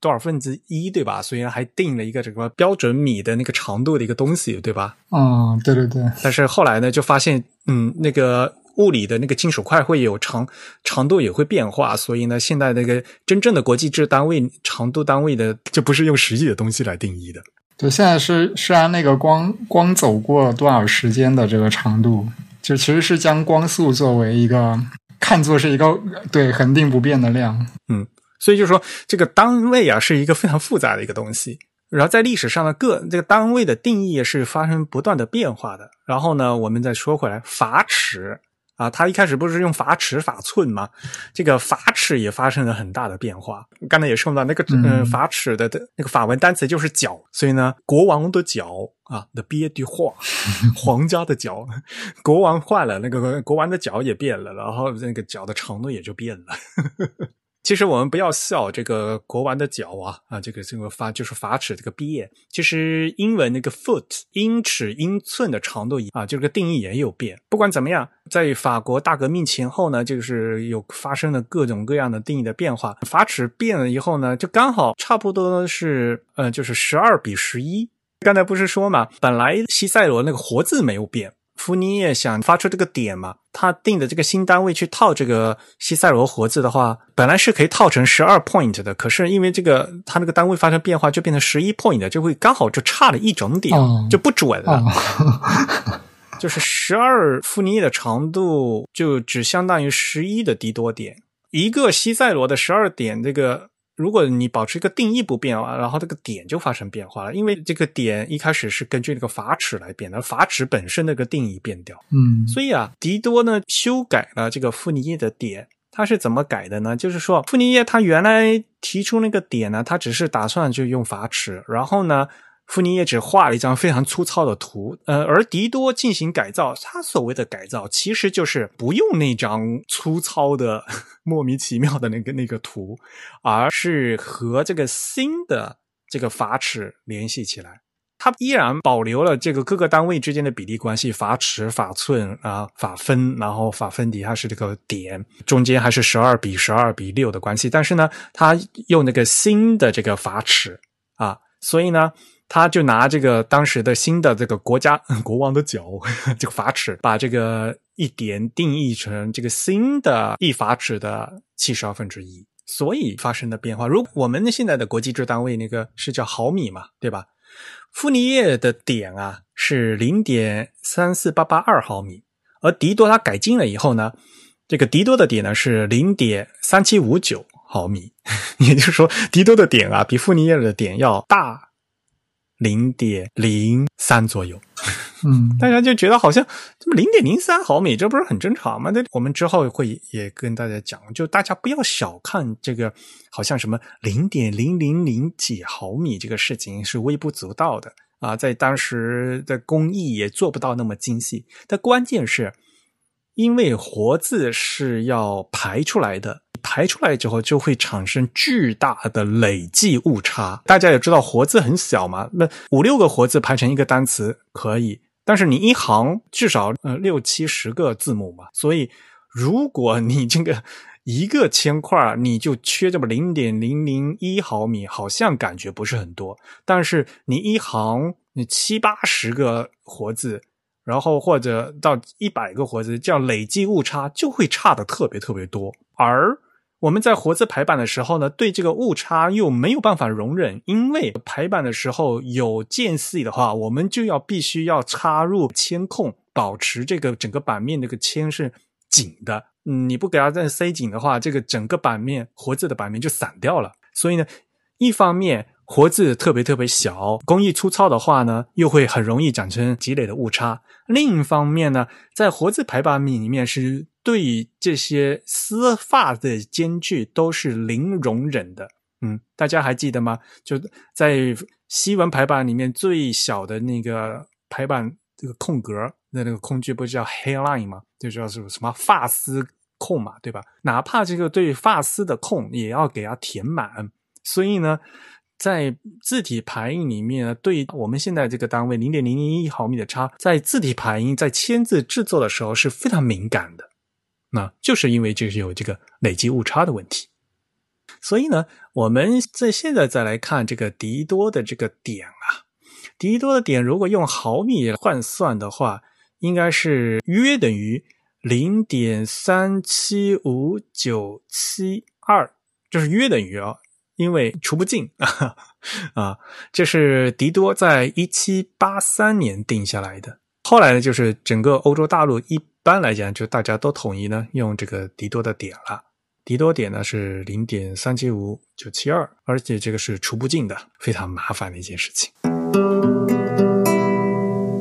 A: 多少分之一，对吧？虽然还定了一个什么标准米的那个长度的一个东西，对吧？
B: 嗯，对对对。
A: 但是后来呢，就发现，嗯，那个物理的那个金属块会有长长度也会变化，所以呢，现在那个真正的国际制单位长度单位的就不是用实际的东西来定义的。
B: 对，现在是是按那个光光走过多少时间的这个长度，就其实是将光速作为一个看作是一个对恒定不变的量。
A: 嗯，所以就是说这个单位啊是一个非常复杂的一个东西，然后在历史上的各这个单位的定义是发生不断的变化的。然后呢，我们再说回来，法尺。啊，他一开始不是用法尺、法寸吗？这个法尺也发生了很大的变化。刚才也说到，那个嗯，法尺的的那个法文单词就是脚，所以呢，国王的脚啊，the beard 画，[laughs] 皇家的脚，国王换了，那个国王的脚也变了，然后那个脚的长度也就变了。其实我们不要笑这个国王的脚啊啊，这个这个法就是法尺这个毕业其实英文那个 foot 英尺英寸的长度啊，这个定义也有变。不管怎么样，在法国大革命前后呢，就是有发生了各种各样的定义的变化。法尺变了以后呢，就刚好差不多是呃，就是十二比十一。刚才不是说嘛，本来西塞罗那个活字没有变。福尼叶想发出这个点嘛？他定的这个新单位去套这个西塞罗活字的话，本来是可以套成十二 point 的，可是因为这个他那个单位发生变化，就变成十一 point，就会刚好就差了一整点，就不准了。[laughs] [laughs] 就是十二福尼叶的长度就只相当于十一的迪多点，一个西塞罗的十二点这个。如果你保持一个定义不变啊，然后这个点就发生变化了，因为这个点一开始是根据那个法尺来变的，法尺本身那个定义变掉，
B: 嗯，
A: 所以啊，迪多呢修改了这个傅尼叶的点，他是怎么改的呢？就是说傅尼叶他原来提出那个点呢，他只是打算就用法尺，然后呢。傅尼叶只画了一张非常粗糙的图，呃，而迪多进行改造，他所谓的改造其实就是不用那张粗糙的、[laughs] 莫名其妙的那个那个图，而是和这个新的这个法尺联系起来。他依然保留了这个各个单位之间的比例关系，法尺、法寸啊、法分，然后法分底下是这个点，中间还是十二比十二比六的关系。但是呢，他用那个新的这个法尺啊，所以呢。他就拿这个当时的新的这个国家 [laughs] 国王的脚 [laughs] 这个法尺，把这个一点定义成这个新的一法尺的七十二分之一，所以发生的变化。如我们现在的国际制单位那个是叫毫米嘛，对吧？傅尼叶的点啊是零点三四八八二毫米，而迪多他改进了以后呢，这个迪多的点呢是零点三七五九毫米，[laughs] 也就是说，迪多的点啊比傅尼叶的点要大。零点零三左右，
B: 嗯，
A: 大家就觉得好像这么零点零三毫米，这不是很正常吗？那我们之后会也跟大家讲，就大家不要小看这个，好像什么零点零零零几毫米这个事情是微不足道的啊，在当时的工艺也做不到那么精细。但关键是，因为活字是要排出来的。排出来之后就会产生巨大的累计误差。大家也知道活字很小嘛，那五六个活字排成一个单词可以，但是你一行至少呃六七十个字母嘛，所以如果你这个一个铅块你就缺这么零点零零一毫米，好像感觉不是很多，但是你一行你七八十个活字。然后或者到一百个活字，这样累计误差就会差的特别特别多。而我们在活字排版的时候呢，对这个误差又没有办法容忍，因为排版的时候有间隙的话，我们就要必须要插入铅控，保持这个整个版面这个铅是紧的。嗯，你不给它再塞紧的话，这个整个版面活字的版面就散掉了。所以呢，一方面。活字特别特别小，工艺粗糙的话呢，又会很容易产生积累的误差。另一方面呢，在活字排版里面是对这些丝发的间距都是零容忍的。嗯，大家还记得吗？就在西文排版里面最小的那个排版这个空格的那个空距不是叫 hairline 吗？就叫什么什么发丝空嘛，对吧？哪怕这个对发丝的空也要给它填满。所以呢。在字体排印里面呢，对我们现在这个单位零点零零一毫米的差，在字体排印在签字制作的时候是非常敏感的。那就是因为就是有这个累积误差的问题。所以呢，我们在现在再来看这个迪多的这个点啊，迪多的点如果用毫米换算的话，应该是约等于零点三七五九七二，就是约等于啊。因为除不尽啊 [laughs] 啊，这是迪多在一七八三年定下来的。后来呢，就是整个欧洲大陆一般来讲，就大家都统一呢用这个迪多的点了。迪多点呢是零点三七五九七二，而且这个是除不尽的，非常麻烦的一件事情。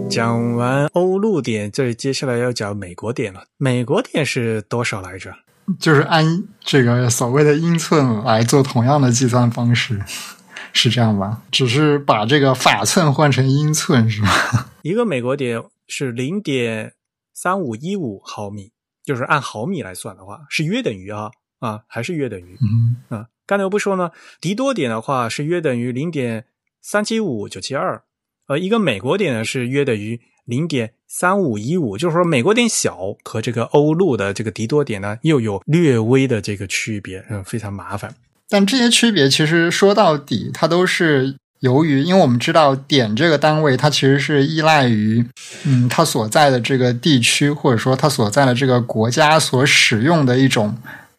A: 讲完欧陆点，这接下来要讲美国点了。美国点是多少来着？
B: 就是按这个所谓的英寸来做同样的计算方式，[laughs] 是这样吧？只是把这个法寸换成英寸，是吗？[laughs]
A: 一个美国点是零点三五一五毫米，就是按毫米来算的话，是约等于啊啊，还是约等于？嗯啊，刚才我不说呢，迪多点的话是约等于零点三七五九七二，呃，一个美国点呢是约等于。零点三五一五，就是说美国点小和这个欧陆的这个迪多点呢，又有略微的这个区别，嗯，非常麻烦。
B: 但这些区别其实说到底，它都是由于，因为我们知道点这个单位，它其实是依赖于，嗯，它所在的这个地区或者说它所在的这个国家所使用的一种。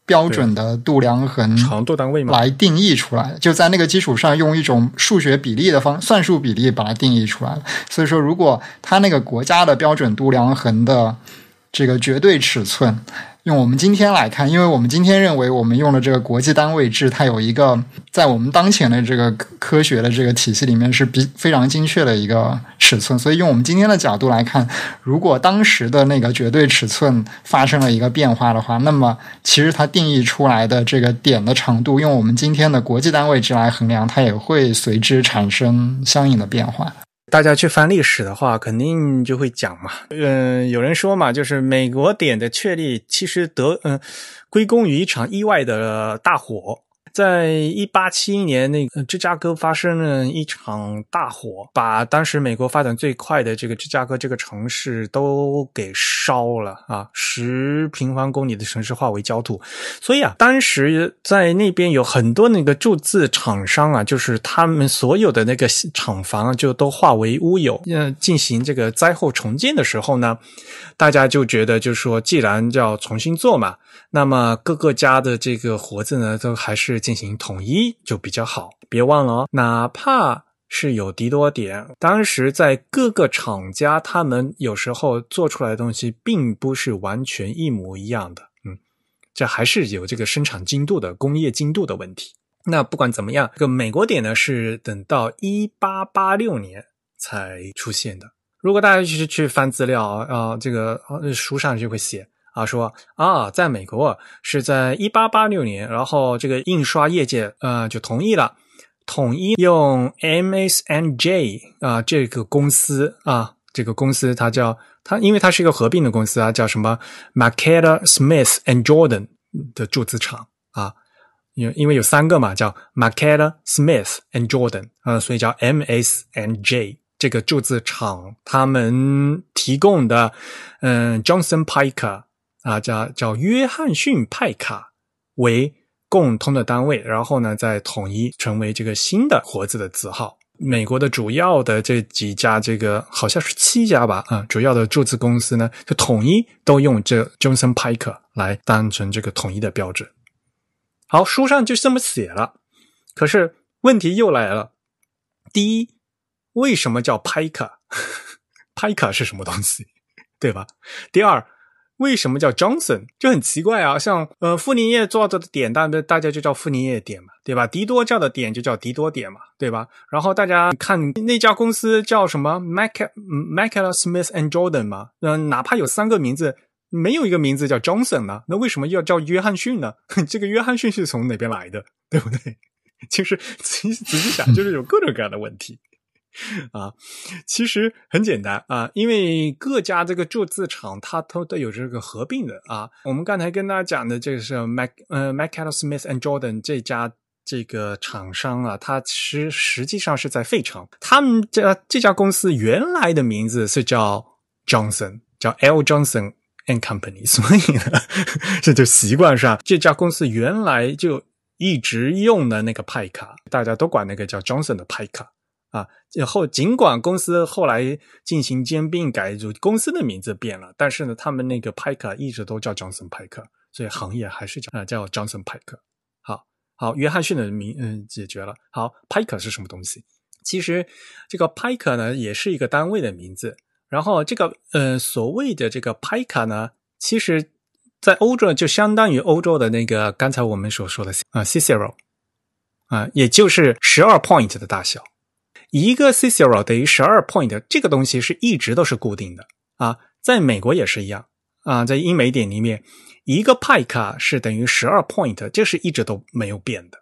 B: 标准的度量衡
A: 长度单位
B: 来定义出来，就在那个基础上用一种数学比例的方算术比例把它定义出来了。所以说，如果它那个国家的标准度量衡的这个绝对尺寸。用我们今天来看，因为我们今天认为我们用的这个国际单位制，它有一个在我们当前的这个科学的这个体系里面是比非常精确的一个尺寸，所以用我们今天的角度来看，如果当时的那个绝对尺寸发生了一个变化的话，那么其实它定义出来的这个点的长度，用我们今天的国际单位制来衡量，它也会随之产生相应的变化。
A: 大家去翻历史的话，肯定就会讲嘛。嗯，有人说嘛，就是美国点的确立其实得嗯归功于一场意外的大火。在一八七一年，那芝加哥发生了一场大火，把当时美国发展最快的这个芝加哥这个城市都给烧了啊！十平方公里的城市化为焦土。所以啊，当时在那边有很多那个铸字厂商啊，就是他们所有的那个厂房就都化为乌有。嗯，进行这个灾后重建的时候呢，大家就觉得，就是说，既然要重新做嘛。那么各个家的这个活字呢，都还是进行统一就比较好。别忘了哦，哪怕是有迪多点，当时在各个厂家，他们有时候做出来的东西并不是完全一模一样的。嗯，这还是有这个生产精度的工业精度的问题。那不管怎么样，这个美国点呢是等到一八八六年才出现的。如果大家去去翻资料啊，这个书上就会写。啊，说啊，在美国是在一八八六年，然后这个印刷业界呃就同意了，统一用 M S N J 啊这个公司啊，这个公司它叫它，因为它是一个合并的公司啊，叫什么？M a c k e t a Smith and Jordan 的铸字厂啊因因为有三个嘛，叫 Marketta Smith and Jordan，呃，所以叫 M S N J 这个铸字厂他们提供的，嗯，Johnson Pica 啊，叫叫约翰逊派卡为共通的单位，然后呢，再统一成为这个新的活字的字号。美国的主要的这几家，这个好像是七家吧，啊，主要的铸字公司呢，就统一都用这 Johnson Pica 来当成这个统一的标准。好，书上就这么写了，可是问题又来了。第一，为什么叫 Pica？Pica [laughs] 是什么东西，对吧？第二。为什么叫 Johnson？就很奇怪啊，像呃傅尼叶做的点，大大家就叫傅尼叶点嘛，对吧？迪多叫的点就叫迪多点嘛，对吧？然后大家看那家公司叫什么 Mac Macella Smith and Jordan 嘛，嗯，哪怕有三个名字，没有一个名字叫 Johnson 呢，那为什么要叫约翰逊呢？[laughs] 这个约翰逊是从哪边来的，对不对？[laughs] 其实仔仔细想，就是有各种各样的问题。[laughs] 啊，其实很简单啊，因为各家这个铸字厂它都都有这个合并的啊。我们刚才跟大家讲的这个是 Mac 呃 m a c a l l Smith and Jordan 这家这个厂商啊，它实实际上是在费城。他们这这家公司原来的名字是叫 Johnson，叫 L Johnson and Company，所以呢，这就习惯上这家公司原来就一直用的那个派卡，大家都管那个叫 Johnson 的派卡。啊，后尽管公司后来进行兼并改组，公司的名字变了，但是呢，他们那个派克一直都叫 Johnson 派克，所以行业还是叫啊叫 Johnson 派克。好，好，约翰逊的名嗯解决了。好，派克是什么东西？其实这个派克呢也是一个单位的名字。然后这个呃所谓的这个派克呢，其实在欧洲就相当于欧洲的那个刚才我们所说的啊 Cicero 啊，也就是十二 point 的大小。一个 Cicero 等于十二 point，这个东西是一直都是固定的。啊，在美国也是一样。啊，在英美点里面，一个派卡是等于十二 point，这是一直都没有变的。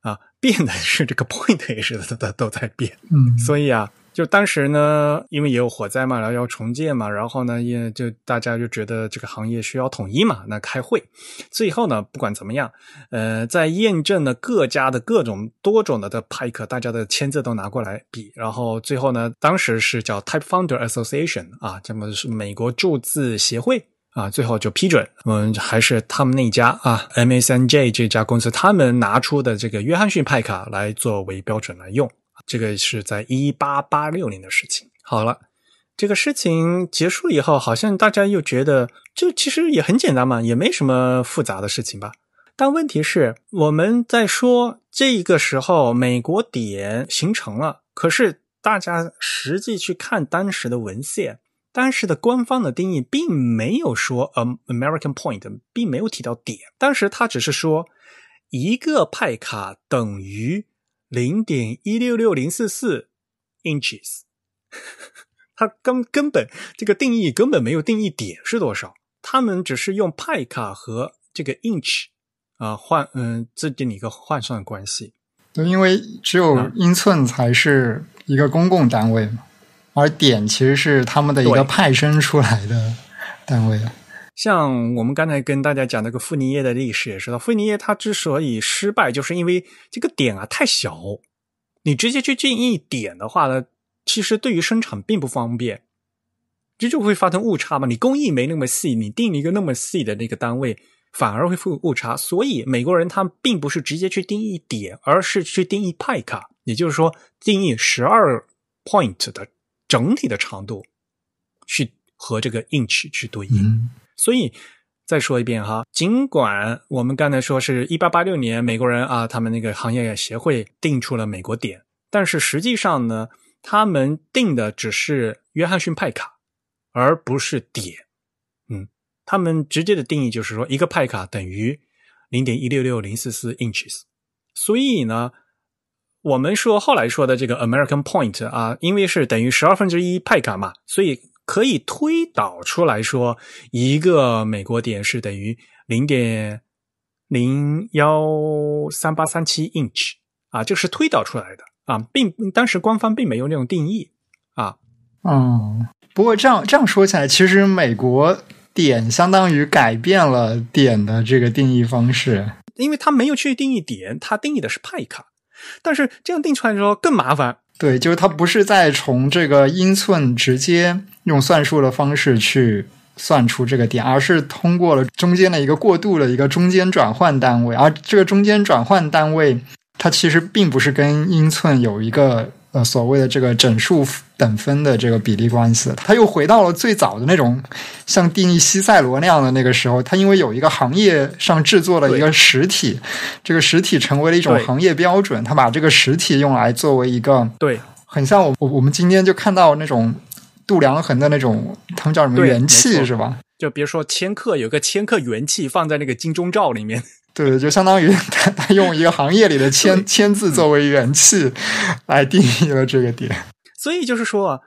A: 啊，变的是这个 point 也是都都在变，
B: 嗯，
A: 所以啊。就当时呢，因为也有火灾嘛，然后要重建嘛，然后呢，也就大家就觉得这个行业需要统一嘛，那开会，最后呢，不管怎么样，呃，在验证了各家的各种多种的的派克，大家的签字都拿过来比，然后最后呢，当时是叫 Type Founder Association 啊，这么是美国注字协会啊，最后就批准，嗯，还是他们那家啊，MSNJ 这家公司，他们拿出的这个约翰逊派卡来作为标准来用。这个是在一八八六年的事情。好了，这个事情结束以后，好像大家又觉得这其实也很简单嘛，也没什么复杂的事情吧。但问题是，我们在说这个时候美国点形成了，可是大家实际去看当时的文献，当时的官方的定义并没有说 “American Point”，并没有提到点。当时他只是说一个派卡等于。零点一六六零四四 inches，[laughs] 它根根本这个定义根本没有定义点是多少，他们只是用派卡和这个 inch 啊换嗯制定一个换算关系。
B: 对，因为只有英寸才是一个公共单位嘛，而点其实是他们的一个派生出来的单位。
A: 像我们刚才跟大家讲那个富尼耶的历史也知道，富尼耶它之所以失败，就是因为这个点啊太小，你直接去定义点的话呢，其实对于生产并不方便，这就会发生误差嘛。你工艺没那么细，你定了一个那么细的那个单位，反而会误误差。所以美国人他并不是直接去定义点，而是去定义派卡，也就是说定义十二 point 的整体的长度，去和这个 inch 去对应。所以再说一遍哈，尽管我们刚才说是一八八六年美国人啊，他们那个行业协会定出了美国点，但是实际上呢，他们定的只是约翰逊派卡，而不是点。嗯，他们直接的定义就是说，一个派卡等于零点一六六零四四 inches。所以呢，我们说后来说的这个 American Point 啊，因为是等于十二分之一派卡嘛，所以。可以推导出来说，一个美国点是等于零点零幺三八三七 inch 啊，这是推导出来的啊，并当时官方并没有那种定义啊。
B: 嗯，不过这样这样说起来，其实美国点相当于改变了点的这个定义方式。
A: 因为它没有去定义点，它定义的是派卡。但是这样定出来之后更麻烦。
B: 对，就是它不是在从这个英寸直接用算术的方式去算出这个点，而是通过了中间的一个过渡的一个中间转换单位，而这个中间转换单位它其实并不是跟英寸有一个。呃，所谓的这个整数等分的这个比例关系，它又回到了最早的那种像定义西塞罗那样的那个时候。它因为有一个行业上制作了一个实体，这个实体成为了一种行业标准，它把这个实体用来作为一个
A: 对，
B: 很像我我我们今天就看到那种度量衡的那种，他们叫什么元气是吧？
A: 就比如说千克有个千克元气放在那个金钟罩里面。
B: 对，就相当于他他用一个行业里的签签字作为元气来定义了这个点，
A: 所以就是说啊，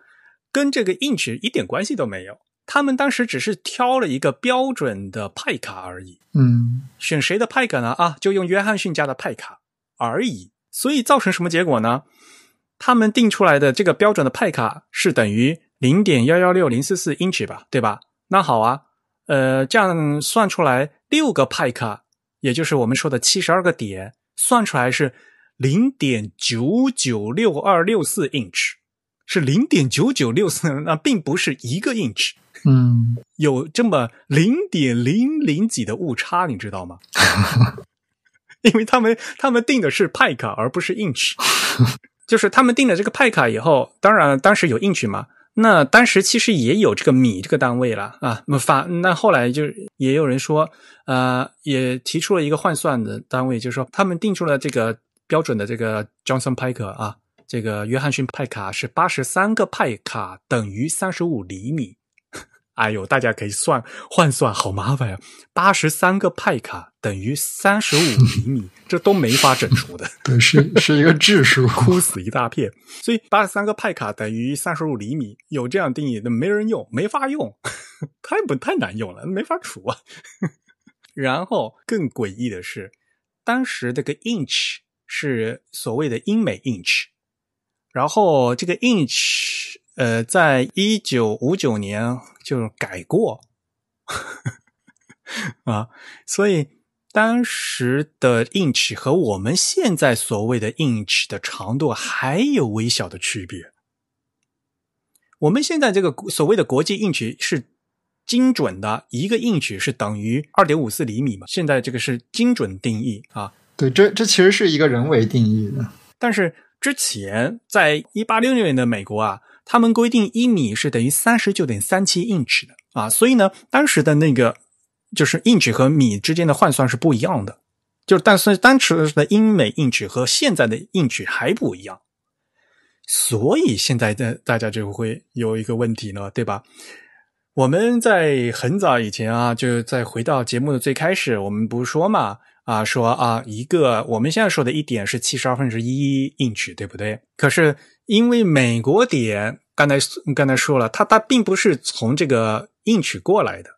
A: 跟这个 inch 一点关系都没有。他们当时只是挑了一个标准的派卡而已。
B: 嗯，
A: 选谁的派卡呢？啊，就用约翰逊家的派卡而已。所以造成什么结果呢？他们定出来的这个标准的派卡是等于零点幺幺六零四四 inch 吧？对吧？那好啊，呃，这样算出来六个派卡。也就是我们说的七十二个点，算出来是零点九九六二六四 inch，是零点九九六四，那并不是一个 inch，
B: 嗯，
A: 有这么零点零零几的误差，你知道吗？[laughs] 因为他们他们定的是派卡，而不是 inch，[laughs] 就是他们定了这个派卡以后，当然当时有 inch 嘛。那当时其实也有这个米这个单位了啊，那么发那后来就也有人说，呃，也提出了一个换算的单位，就是说他们定出了这个标准的这个 Johnson 派克啊，这个约翰逊派卡是八十三个派卡等于三十五厘米。哎呦，大家可以算换算，好麻烦呀！八十三个派卡等于三十五厘米，这都没法整除的。[laughs]
B: 对，是是一个质 [laughs] 数，
A: 哭死一大片。所以八十三个派卡等于三十五厘米，有这样定义的没人用，没法用，太不太难用了，没法除啊。[laughs] 然后更诡异的是，当时这个 inch 是所谓的英美 inch，然后这个 inch。呃，在一九五九年就改过 [laughs] 啊，所以当时的 inch 和我们现在所谓的 inch 的长度还有微小的区别。我们现在这个所谓的国际 inch 是精准的，一个 inch 是等于二点五四厘米嘛？现在这个是精准定义啊。
B: 对，这这其实是一个人为定义的。
A: 但是之前在一八六六年的美国啊。他们规定一米是等于三十九点三七英尺的啊，所以呢，当时的那个就是英尺和米之间的换算是不一样的，就但是当时的英美英尺和现在的英尺还不一样，所以现在的大家就会有一个问题呢，对吧？我们在很早以前啊，就在回到节目的最开始，我们不是说嘛？啊，说啊，一个我们现在说的一点是七十二分之一英尺，对不对？可是因为美国点刚才刚才说了，它它并不是从这个英尺过来的，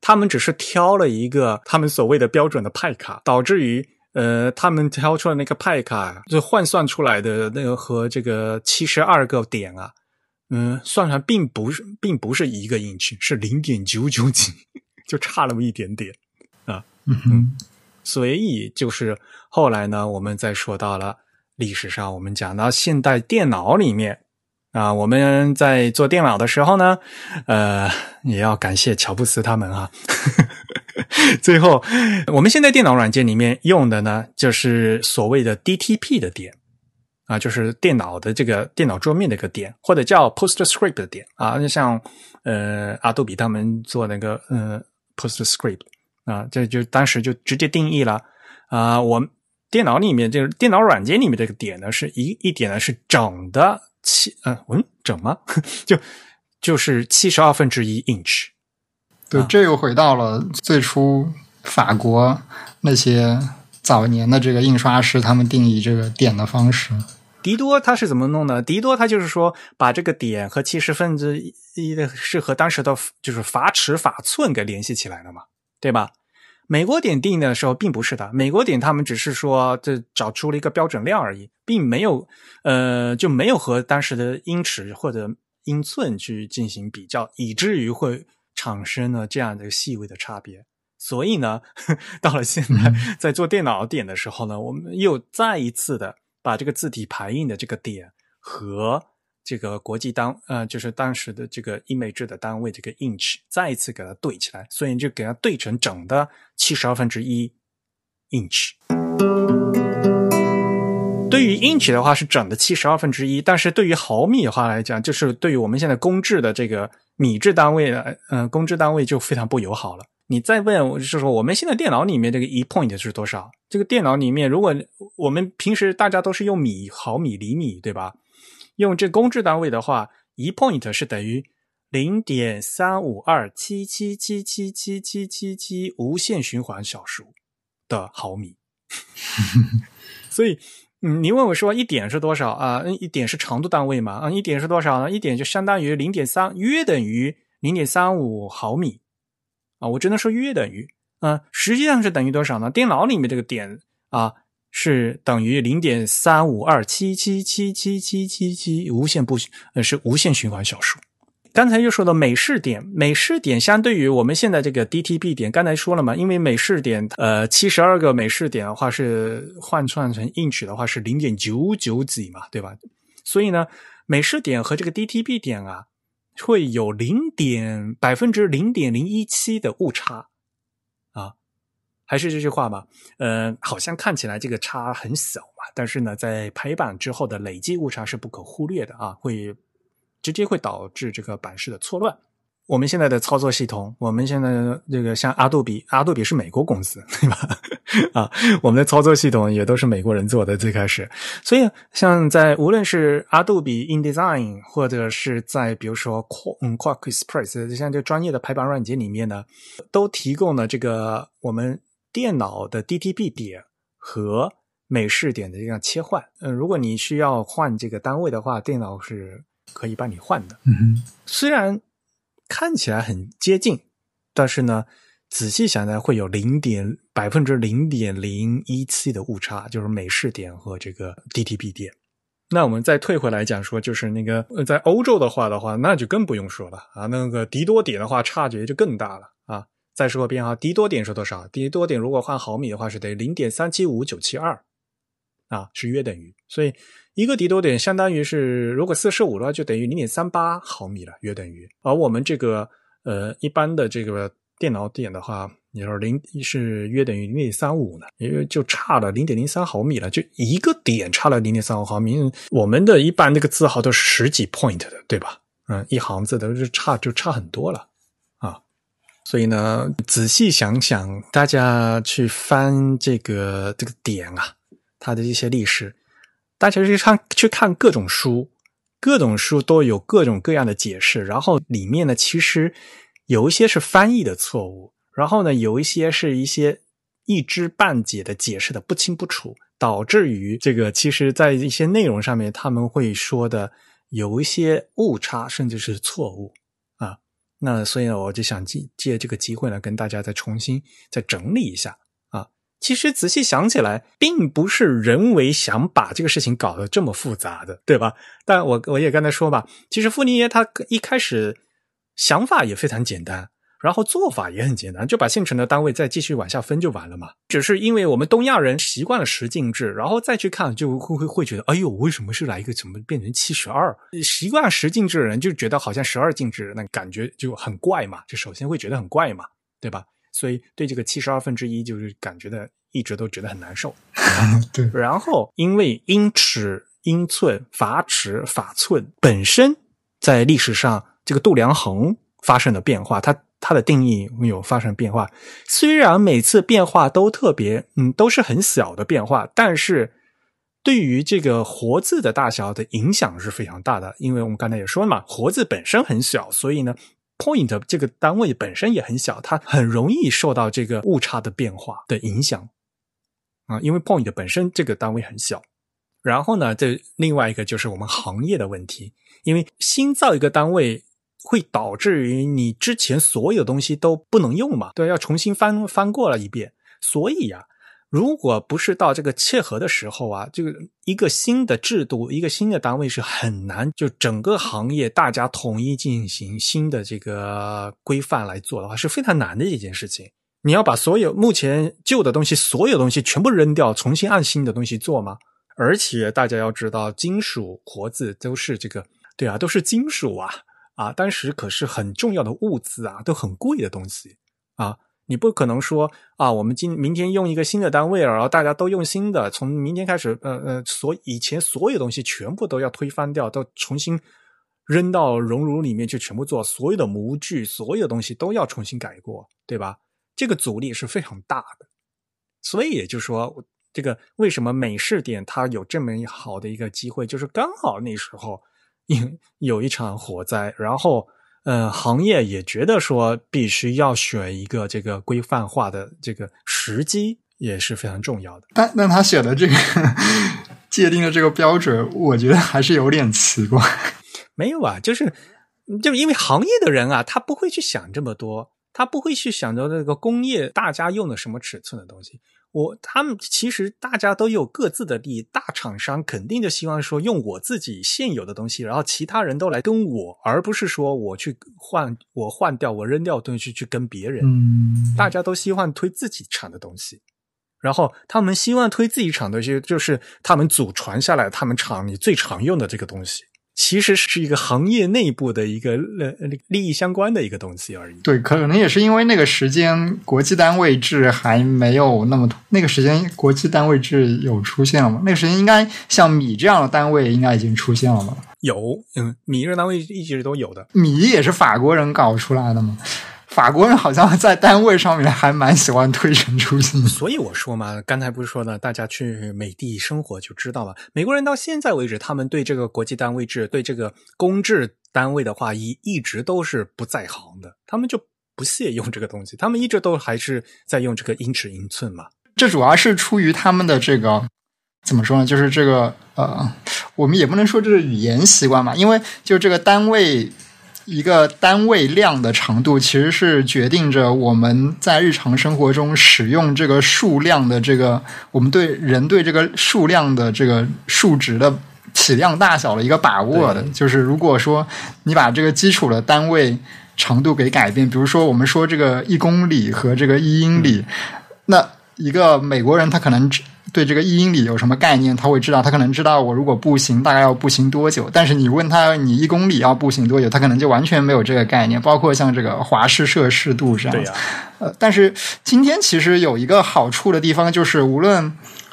A: 他们只是挑了一个他们所谓的标准的派卡，导致于呃，他们挑出来那个派卡就换算出来的那个和这个七十二个点啊，嗯，算上并不是并不是一个英尺，是零点九九几，[laughs] 就差那么一点点啊，
B: 嗯。
A: 所以就是后来呢，我们再说到了历史上，我们讲到现代电脑里面啊，我们在做电脑的时候呢，呃，也要感谢乔布斯他们啊。[laughs] 最后，我们现在电脑软件里面用的呢，就是所谓的 DTP 的点啊，就是电脑的这个电脑桌面的一个点，或者叫 PostScript 的点啊，就像呃阿杜比他们做那个呃 PostScript。啊，这就当时就直接定义了啊！我电脑里面就是电脑软件里面这个点呢，是一一点呢是整的七，嗯，嗯，整吗？[laughs] 就就是七十二分之一 inch。
B: 对，这又回到了最初法国那些早年的这个印刷师他们定义这个点的方式。
A: 迪多他是怎么弄的？迪多他就是说把这个点和七十分之一的是和当时的就是法尺法寸给联系起来了嘛，对吧？美国点定的时候并不是的，美国点他们只是说这找出了一个标准量而已，并没有呃就没有和当时的英尺或者英寸去进行比较，以至于会产生了这样的细微的差别。所以呢，[laughs] 到了现在在做电脑点的时候呢，我们又再一次的把这个字体排印的这个点和这个国际单呃，就是当时的这个 image 的单位这个 inch 再一次给它对起来，所以你就给它对成整的七十二分之一 inch。对于 inch 的话是整的七十二分之一，但是对于毫米的话来讲，就是对于我们现在公制的这个米制单位的，嗯，公制单位就非常不友好了。你再问，就是说我们现在电脑里面这个一 point 是多少？这个电脑里面，如果我们平时大家都是用米、毫米、厘米，对吧？用这公制单位的话，一 point 是等于零点三五二七七七七七七七七无限循环小数的毫米。所以。嗯，你问我说一点是多少啊？嗯，一点是长度单位嘛？啊，一点是多少呢？一点就相当于零点三，约等于零点三五毫米啊。我只能说约等于啊，实际上是等于多少呢？电脑里面这个点啊是等于零点三五二七七七七七七七无限不呃是无限循环小数。刚才又说到美式点，美式点相对于我们现在这个 DTB 点，刚才说了嘛，因为美式点，呃，七十二个美式点的话是换算成 inch 的话是零点九九几嘛，对吧？所以呢，美式点和这个 DTB 点啊，会有零点百分之零点零一七的误差，还是这句话吧，呃，好像看起来这个差很小嘛，但是呢，在排版之后的累计误差是不可忽略的啊，会。直接会导致这个版式的错乱。我们现在的操作系统，我们现在这个像阿杜比，阿杜比是美国公司，对吧？[laughs] 啊，我们的操作系统也都是美国人做的，最开始。所以，像在无论是阿杜比 InDesign，或者是在比如说 Quark 嗯 Quark Express，像这专业的排版软件里面呢，都提供了这个我们电脑的 DTB 点和美式点的这样切换。嗯，如果你需要换这个单位的话，电脑是。可以帮你换的，嗯虽然看起来很接近，但是呢，仔细想来会有零点百分之零点零一七的误差，就是美式点和这个 DTB 点。那我们再退回来讲说，就是那个在欧洲的话的话，那就更不用说了啊，那个迪多点的话，差距就更大了啊。再说一遍啊，迪多点是多少？迪多点如果换毫米的话，是等于零点三七五九七二啊，是约等于，所以。一个迪多点相当于是，如果四十五的话，就等于零点三八毫米了，约等于。而我们这个呃一般的这个电脑点的话，你说零是约等于零点三五呢，因为就差了零点零三毫米了，就一个点差了零点三五毫米。我们的一般那个字号都是十几 point 的，对吧？嗯，一行字都是差就差很多了。所以呢，仔细想想，大家去翻这个这个点啊，它的一些历史。大家去看去看各种书，各种书都有各种各样的解释。然后里面呢，其实有一些是翻译的错误，然后呢，有一些是一些一知半解的解释的不清不楚，导致于这个其实在一些内容上面他们会说的有一些误差，甚至是错误。那所以呢，我就想借借这个机会呢，跟大家再重新再整理一下啊。其实仔细想起来，并不是人为想把这个事情搞得这么复杂的，对吧？但我我也刚才说吧，其实傅尼耶他一开始想法也非常简单，然后做法也很简单，就把现成的单位再继续往下分就完了嘛。只是因为我们东亚人习惯了十进制，然后再去看就会会会觉得，哎呦，为什么是来一个怎么变成七十二？习惯十进制的人就觉得好像十二进制，那感觉就很怪嘛，就首先会觉得很怪嘛，对吧？所以对这个七十二分之一就是感觉的一直都觉得很难受。[laughs]
B: 对，
A: 然后因为英尺、英寸、法尺、法寸本身在历史上这个度量衡发生了变化，它它的定义有发生变化。虽然每次变化都特别，嗯，都是很小的变化，但是对于这个活字的大小的影响是非常大的。因为我们刚才也说了嘛，活字本身很小，所以呢。point 这个单位本身也很小，它很容易受到这个误差的变化的影响啊，因为 point 本身这个单位很小。然后呢，这另外一个就是我们行业的问题，因为新造一个单位会导致于你之前所有东西都不能用嘛，对，要重新翻翻过了一遍，所以呀。如果不是到这个切合的时候啊，这个一个新的制度，一个新的单位是很难就整个行业大家统一进行新的这个规范来做的话，是非常难的一件事情。你要把所有目前旧的东西，所有东西全部扔掉，重新按新的东西做吗？而且大家要知道，金属活字都是这个，对啊，都是金属啊啊！当时可是很重要的物资啊，都很贵的东西啊。你不可能说啊，我们今明天用一个新的单位，然后大家都用新的，从明天开始，呃呃，所以前所有东西全部都要推翻掉，都重新扔到熔炉里面去，全部做所有的模具，所有的东西都要重新改过，对吧？这个阻力是非常大的，所以也就是说。这个为什么美式点它有这么好的一个机会？就是刚好那时候有 [laughs] 有一场火灾，然后呃，行业也觉得说必须要选一个这个规范化的这个时机，也是非常重要的。
B: 但但他选的这个界定的这个标准，我觉得还是有点奇怪。[laughs]
A: 没有啊，就是就因为行业的人啊，他不会去想这么多，他不会去想着那个工业大家用的什么尺寸的东西。我他们其实大家都有各自的利益，大厂商肯定就希望说用我自己现有的东西，然后其他人都来跟我，而不是说我去换我换掉我扔掉东西去跟别人。
B: 嗯，
A: 大家都希望推自己厂的东西，然后他们希望推自己厂的东西，就是他们祖传下来他们厂里最常用的这个东西。其实是一个行业内部的一个呃利益相关的一个东西而已。
B: 对，可能也是因为那个时间国际单位制还没有那么那个时间国际单位制有出现了吗？那个时间应该像米这样的单位应该已经出现了吧？
A: 有，嗯，米这个单位一直都有的。
B: 米也是法国人搞出来的吗？法国人好像在单位上面还蛮喜欢推陈出新，
A: 所以我说嘛，刚才不是说了，大家去美帝生活就知道了。美国人到现在为止，他们对这个国际单位制、对这个公制单位的话，一一直都是不在行的，他们就不屑用这个东西，他们一直都还是在用这个英尺英寸嘛。
B: 这主要是出于他们的这个怎么说呢？就是这个呃，我们也不能说这是语言习惯嘛，因为就这个单位。一个单位量的长度，其实是决定着我们在日常生活中使用这个数量的这个，我们对人对这个数量的这个数值的体量大小的一个把握的。就是如果说你把这个基础的单位长度给改变，比如说我们说这个一公里和这个一英里，那一个美国人他可能。对这个一英里有什么概念？他会知道，他可能知道我如果步行大概要步行多久。但是你问他你一公里要步行多久，他可能就完全没有这个概念。包括像这个华氏摄氏度这样。
A: 对呀。
B: 呃，但是今天其实有一个好处的地方，就是无论。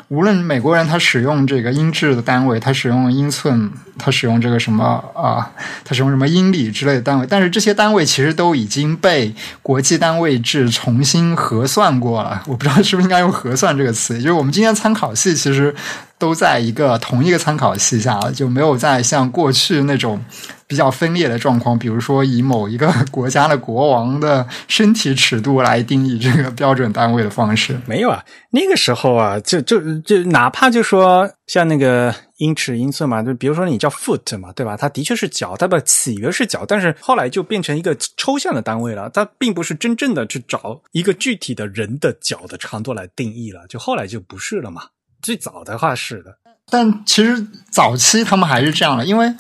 B: 无论美国人他使用这个英制的单位，他使用英寸，他使用这个什么啊，他使用什么英里之类的单位，但是这些单位其实都已经被国际单位制重新核算过了。我不知道是不是应该用“核算”这个词，就是我们今天参考系其实都在一个同一个参考系下，就没有再像过去那种。比较分裂的状况，比如说以某一个国家的国王的身体尺度来定义这个标准单位的方式，
A: 没有啊。那个时候啊，就就就哪怕就说像那个英尺英寸嘛，就比如说你叫 foot 嘛，对吧？它的确是脚，它的起源是脚，但是后来就变成一个抽象的单位了，它并不是真正的去找一个具体的人的脚的长度来定义了，就后来就不是了嘛。最早的话是的，
B: 但其实早期他们还是这样的，因为。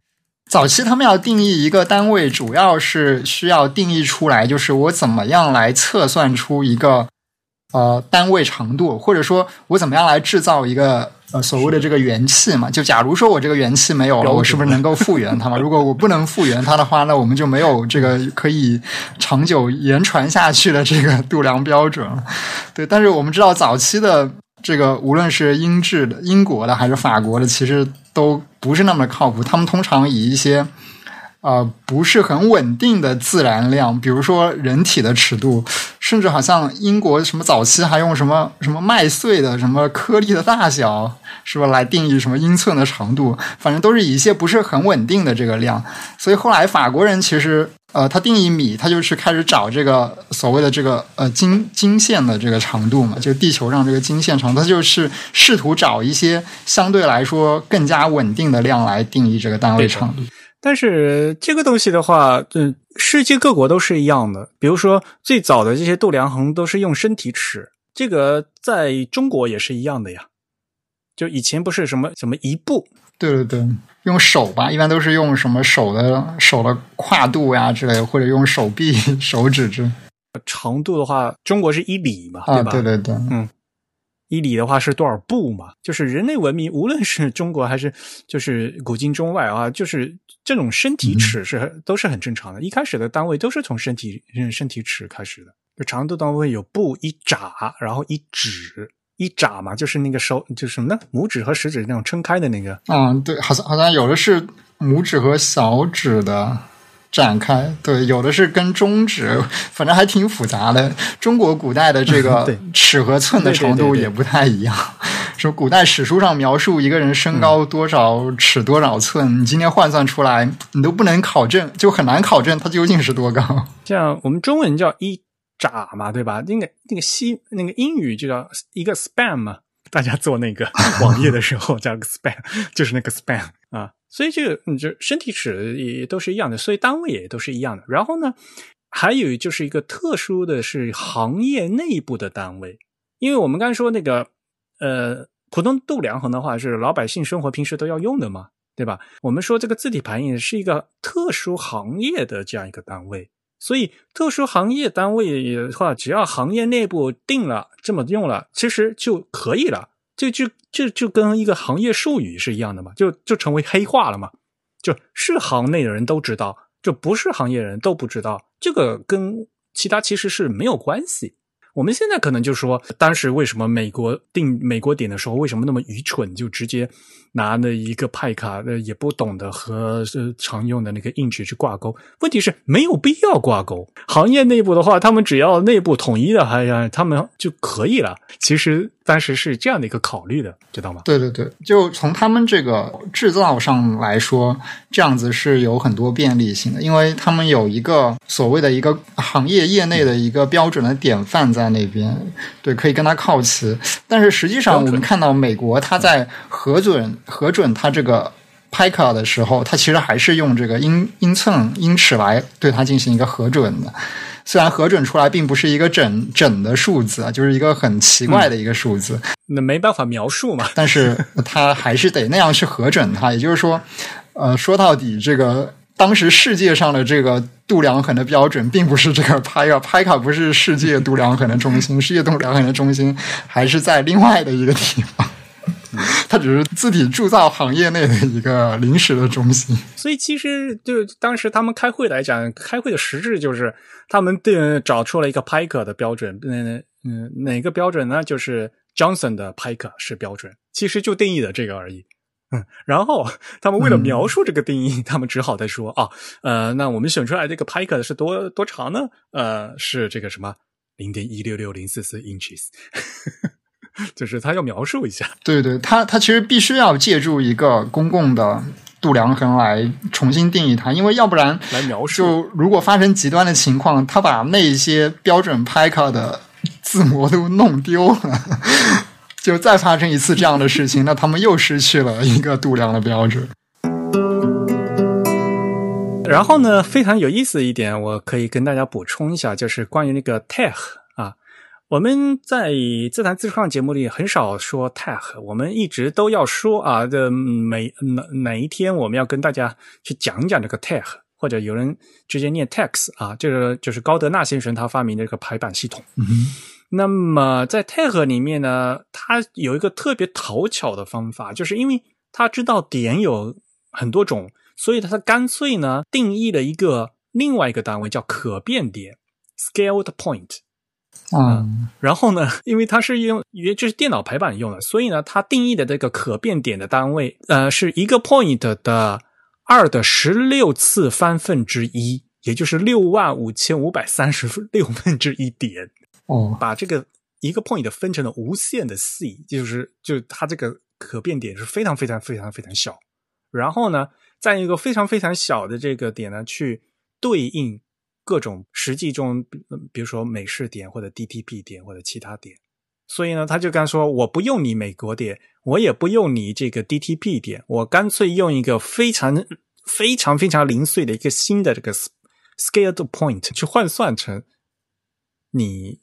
B: 早期他们要定义一个单位，主要是需要定义出来，就是我怎么样来测算出一个呃单位长度，或者说我怎么样来制造一个呃所谓的这个元气嘛？就假如说我这个元气没有了，我是不是能够 [laughs] 复原它嘛？如果我不能复原它的话，那我们就没有这个可以长久延传下去的这个度量标准。对，但是我们知道早期的。这个无论是英制的、英国的还是法国的，其实都不是那么靠谱。他们通常以一些呃不是很稳定的自然量，比如说人体的尺度，甚至好像英国什么早期还用什么什么麦穗的什么颗粒的大小，是吧？来定义什么英寸的长度，反正都是一些不是很稳定的这个量。所以后来法国人其实。呃，他定义米，他就是开始找这个所谓的这个呃经经线的这个长度嘛，就地球上这个经线长度，他就是试图找一些相对来说更加稳定的量来定义这个单位长度。
A: 但是这个东西的话，嗯，世界各国都是一样的。比如说最早的这些度量衡都是用身体尺，这个在中国也是一样的呀。就以前不是什么什么一步。
B: 对对对，用手吧，一般都是用什么手的手的跨度呀之类，或者用手臂、[laughs] 手指之。
A: 长度的话，中国是一里嘛，
B: 对，
A: 吧？
B: 对对对，
A: 嗯，一里的话是多少步嘛？就是人类文明，无论是中国还是就是古今中外啊，就是这种身体尺是、都是很正常的。一开始的单位都是从身体嗯身体尺开始的，就长度单位有步一拃，然后一指。一拃嘛，就是那个手，就是什么呢？拇指和食指那种撑开的那个。
B: 嗯，对，好像好像有的是拇指和小指的展开，对，有的是跟中指，反正还挺复杂的。中国古代的这个 [laughs] 尺和寸的长
A: 对对对对
B: 度也不太一样。说古代史书上描述一个人身高多少尺多少寸，你今天换算出来，你都不能考证，就很难考证他究竟是多高。
A: 像我们中文叫一拃嘛，对吧？那个那个西那个英语就叫一个 span 嘛，大家做那个 [laughs] 网页的时候叫个 span，就是那个 span 啊。所以这个你，就身体尺也都是一样的，所以单位也都是一样的。然后呢，还有就是一个特殊的是行业内部的单位，因为我们刚才说那个呃，普通度量衡的话是老百姓生活平时都要用的嘛，对吧？我们说这个字体排印是一个特殊行业的这样一个单位。所以，特殊行业单位的话，只要行业内部定了这么用了，其实就可以了。就就就就跟一个行业术语是一样的嘛，就就成为黑话了嘛。就是行内的人都知道，就不是行业人都不知道。这个跟其他其实是没有关系。我们现在可能就说，当时为什么美国定美国点的时候，为什么那么愚蠢，就直接拿了一个派卡，呃，也不懂得和呃常用的那个硬纸去挂钩。问题是没有必要挂钩。行业内部的话，他们只要内部统一的，还呀，他们就可以了。其实当时是这样的一个考虑的，知道吗？
B: 对对对，就从他们这个制造上来说，这样子是有很多便利性的，因为他们有一个所谓的一个行业业内的一个标准的典范在那边，对，可以跟他靠齐。但是实际上，我们看到美国它在核准核准它这个 PICA 的时候，它其实还是用这个英英寸英尺来对它进行一个核准的。虽然核准出来并不是一个整整的数字啊，就是一个很奇怪的一个数字，
A: 那没办法描述嘛。
B: 但是它还是得那样去核准它。也就是说，呃，说到底，这个当时世界上的这个度量衡的标准，并不是这个拍卡，拍卡不是世界度量衡的中心，世界度量衡的中心还是在另外的一个地方。[laughs] 它只是字体铸造行业内的一个临时的中心，
A: 所以其实就当时他们开会来讲，开会的实质就是他们定找出了一个 PICA 的标准，嗯嗯，哪个标准呢？就是 Johnson 的 PICA 是标准，其实就定义的这个而已。嗯，然后他们为了描述这个定义，他们只好再说啊，呃，那我们选出来这个 PICA 是多多长呢？呃，是这个什么零点一六六零四四 inches。就是他要描述一下，
B: 对对，他他其实必须要借助一个公共的度量衡来重新定义它，因为要不然
A: 来描述，
B: 就如果发生极端的情况，他把那些标准 PICA 的字模都弄丢了，[laughs] 就再发生一次这样的事情，那他们又失去了一个度量的标准。
A: 然后呢，非常有意思的一点，我可以跟大家补充一下，就是关于那个 tag。我们在自弹自创节目里很少说 tag，我们一直都要说啊，这每哪哪一天我们要跟大家去讲讲这个 tag，或者有人直接念 tax 啊，这个就是高德纳先生他发明的这个排版系统。
B: 嗯、
A: 那么在 tag 里面呢，他有一个特别讨巧的方法，就是因为他知道点有很多种，所以他干脆呢定义了一个另外一个单位叫可变点 （scaled point）。
B: 嗯，
A: 然后呢，[laughs] 因为它是用，因为这是电脑排版用的，所以呢，它定义的这个可变点的单位，呃，是一个 point 的二的十六次方分之一，也就是六万五千五百三十六分之一点。
B: 哦，
A: 把这个一个 point 分成了无限的 c，就是就它这个可变点是非常非常非常非常小。然后呢，在一个非常非常小的这个点呢，去对应。各种实际中，比如说美式点或者 DTP 点或者其他点，所以呢，他就刚说，我不用你美国点，我也不用你这个 DTP 点，我干脆用一个非常非常非常零碎的一个新的这个 scaled point 去换算成你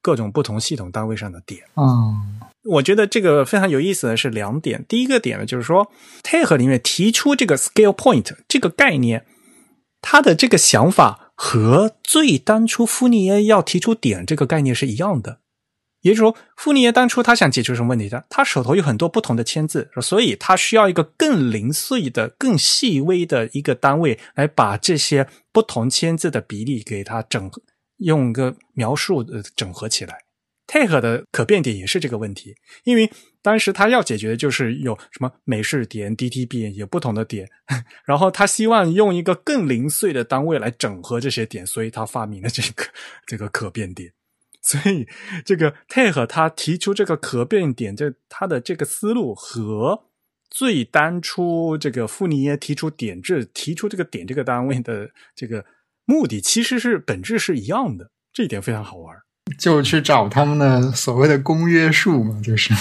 A: 各种不同系统单位上的点。
B: 嗯，
A: 我觉得这个非常有意思的是两点，第一个点呢，就是说 TAG 里面提出这个 scale point 这个概念。他的这个想法和最当初傅尼耶要提出点这个概念是一样的。也就是说，傅尼耶当初他想解决什么问题的？他手头有很多不同的签字，所以他需要一个更零碎的、更细微的一个单位来把这些不同签字的比例给它整，用个描述呃整合起来。泰和的可变点也是这个问题，因为当时他要解决的就是有什么美式点、DTB 有不同的点，[laughs] 然后他希望用一个更零碎的单位来整合这些点，所以他发明了这个这个可变点。所以，这个泰和他提出这个可变点，这他的这个思路和最当初这个傅尼耶提出点制、提出这个点这个单位的这个目的，其实是本质是一样的。这一点非常好玩，
B: 就去找他们的所谓的公约数嘛，就是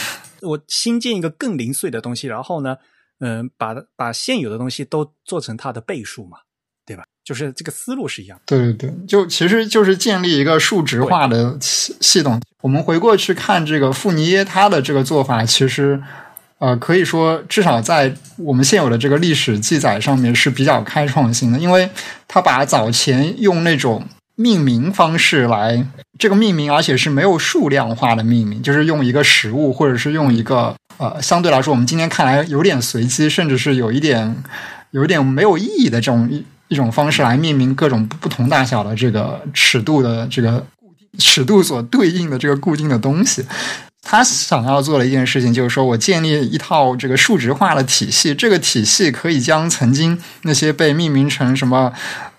A: 我新建一个更零碎的东西，然后呢，嗯，把把现有的东西都做成它的倍数嘛。对吧就是这个思路是一样，
B: 对对对，就其实就是建立一个数值化的系系统。我们回过去看这个富尼耶他的这个做法，其实呃可以说至少在我们现有的这个历史记载上面是比较开创性的，因为他把早前用那种命名方式来这个命名，而且是没有数量化的命名，就是用一个实物或者是用一个呃相对来说我们今天看来有点随机，甚至是有一点有一点没有意义的这种。一一种方式来命名各种不同大小的这个尺度的这个尺度所对应的这个固定的东西，他想要做的一件事情就是说我建立一套这个数值化的体系，这个体系可以将曾经那些被命名成什么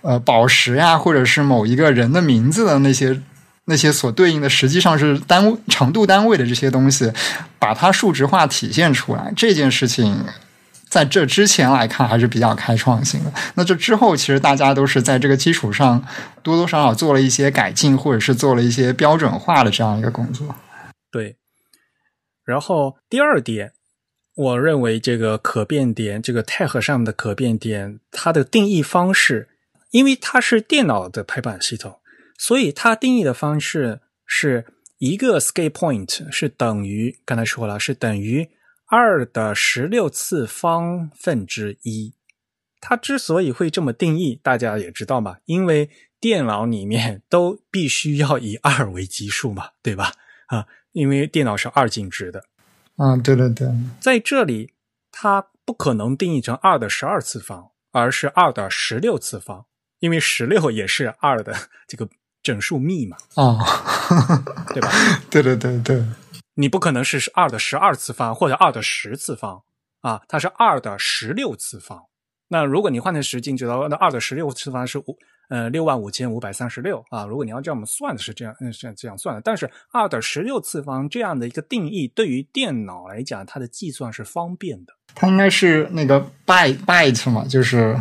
B: 呃宝石呀，或者是某一个人的名字的那些 [laughs] 那些所对应的实际上是单位长度单位的这些东西，把它数值化体现出来，这件事情。在这之前来看还是比较开创性的。那这之后，其实大家都是在这个基础上多多少少做了一些改进，或者是做了一些标准化的这样一个工作。
A: 对。然后第二点，我认为这个可变点，这个泰和上的可变点，它的定义方式，因为它是电脑的排版系统，所以它定义的方式是一个 scale point 是等于刚才说了是等于。二的十六次方分之一，它之所以会这么定义，大家也知道嘛，因为电脑里面都必须要以二为基数嘛，对吧？啊，因为电脑是二进制的。
B: 嗯，对对对，
A: 在这里它不可能定义成二的十二次方，而是二的十六次方，因为十六也是二的这个整数幂嘛。
B: 哦，[laughs]
A: 对吧？[laughs]
B: 对对对对。
A: 你不可能是二的十二次方或者二的十次方啊，它是二的十六次方。那如果你换成十进制的话，那二的十六次方是五呃六万五千五百三十六啊。如果你要这么算的是这样，嗯，是这样算的。但是二的十六次方这样的一个定义，对于电脑来讲，它的计算是方便的。
B: 它应该是那个 byte byte 嘛，就是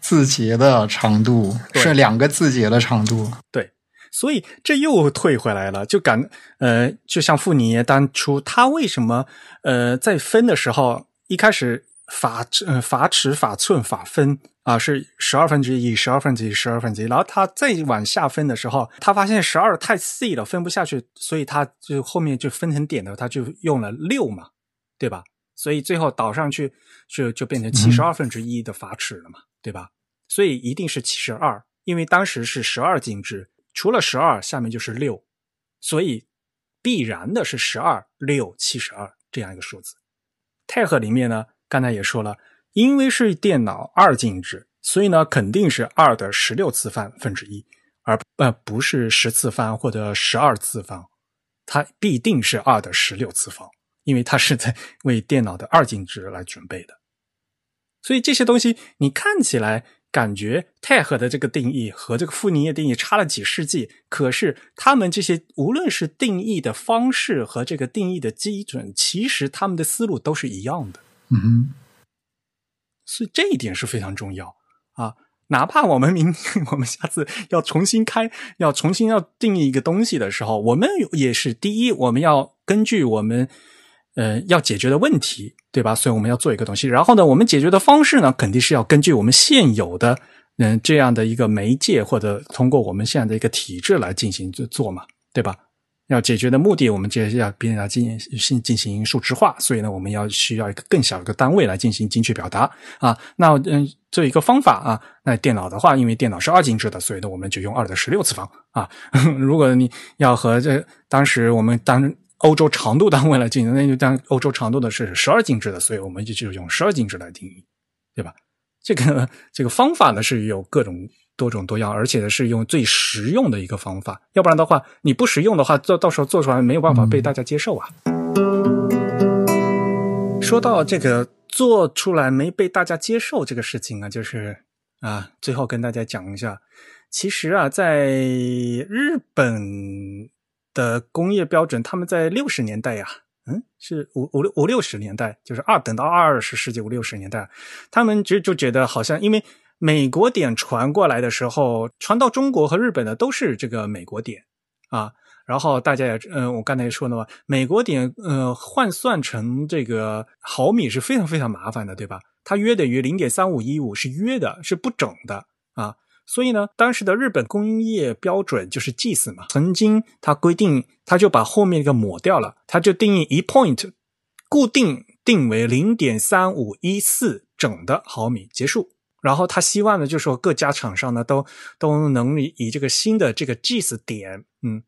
B: 字节的长度是两个字节的长度。
A: 对。所以这又退回来了，就感呃，就像傅尼耶当初他为什么呃在分的时候，一开始法呃法尺法寸法分啊是十二分之一十二分之一十二分之一，然后他再往下分的时候，他发现十二太细了分不下去，所以他就后面就分成点的，他就用了六嘛，对吧？所以最后导上去就就变成七十二分之一的法尺了嘛，对吧？所以一定是七十二，因为当时是十二进制。除了十二，下面就是六，所以必然的是十二六七十二这样一个数字。太和里面呢，刚才也说了，因为是电脑二进制，所以呢肯定是二的十六次方分之一，而呃不是十次方或者十二次方，它必定是二的十六次方，因为它是在为电脑的二进制来准备的。所以这些东西你看起来。感觉泰和的这个定义和这个傅尼叶定义差了几世纪，可是他们这些无论是定义的方式和这个定义的基准，其实他们的思路都是一样的。
B: 嗯哼，
A: 所以这一点是非常重要啊！哪怕我们明 [laughs] 我们下次要重新开，要重新要定义一个东西的时候，我们也是第一，我们要根据我们。呃，要解决的问题，对吧？所以我们要做一个东西。然后呢，我们解决的方式呢，肯定是要根据我们现有的，嗯，这样的一个媒介，或者通过我们现在的一个体制来进行做做嘛，对吧？要解决的目的，我们就要别人要进行进行数值化，所以呢，我们要需要一个更小的一个单位来进行精确表达啊。那嗯，这一个方法啊，那电脑的话，因为电脑是二进制的，所以呢，我们就用二的十六次方啊。[laughs] 如果你要和这当时我们当欧洲长度单位来进行，那就当欧洲长度的是十二进制的，所以我们就就用十二进制来定义，对吧？这个这个方法呢是有各种。多种多样，而且是用最实用的一个方法，要不然的话，你不实用的话，做到时候做出来没有办法被大家接受啊。说到这个做出来没被大家接受这个事情啊，就是啊，最后跟大家讲一下，其实啊，在日本的工业标准，他们在六十年代呀，嗯，是五五六五六十年代，就是二等到二十世纪五六十年代，他们就就觉得好像因为。美国点传过来的时候，传到中国和日本的都是这个美国点啊。然后大家也，嗯，我刚才说的嘛，美国点，呃，换算成这个毫米是非常非常麻烦的，对吧？它约等于零点三五一五，是约的，是不整的啊。所以呢，当时的日本工业标准就是 GS 嘛，曾经它规定，它就把后面一个抹掉了，它就定义一 point 固定定为零点三五一四整的毫米，结束。然后他希望呢，就是说各家厂商呢都都能以这个新的这个 GS 点，嗯，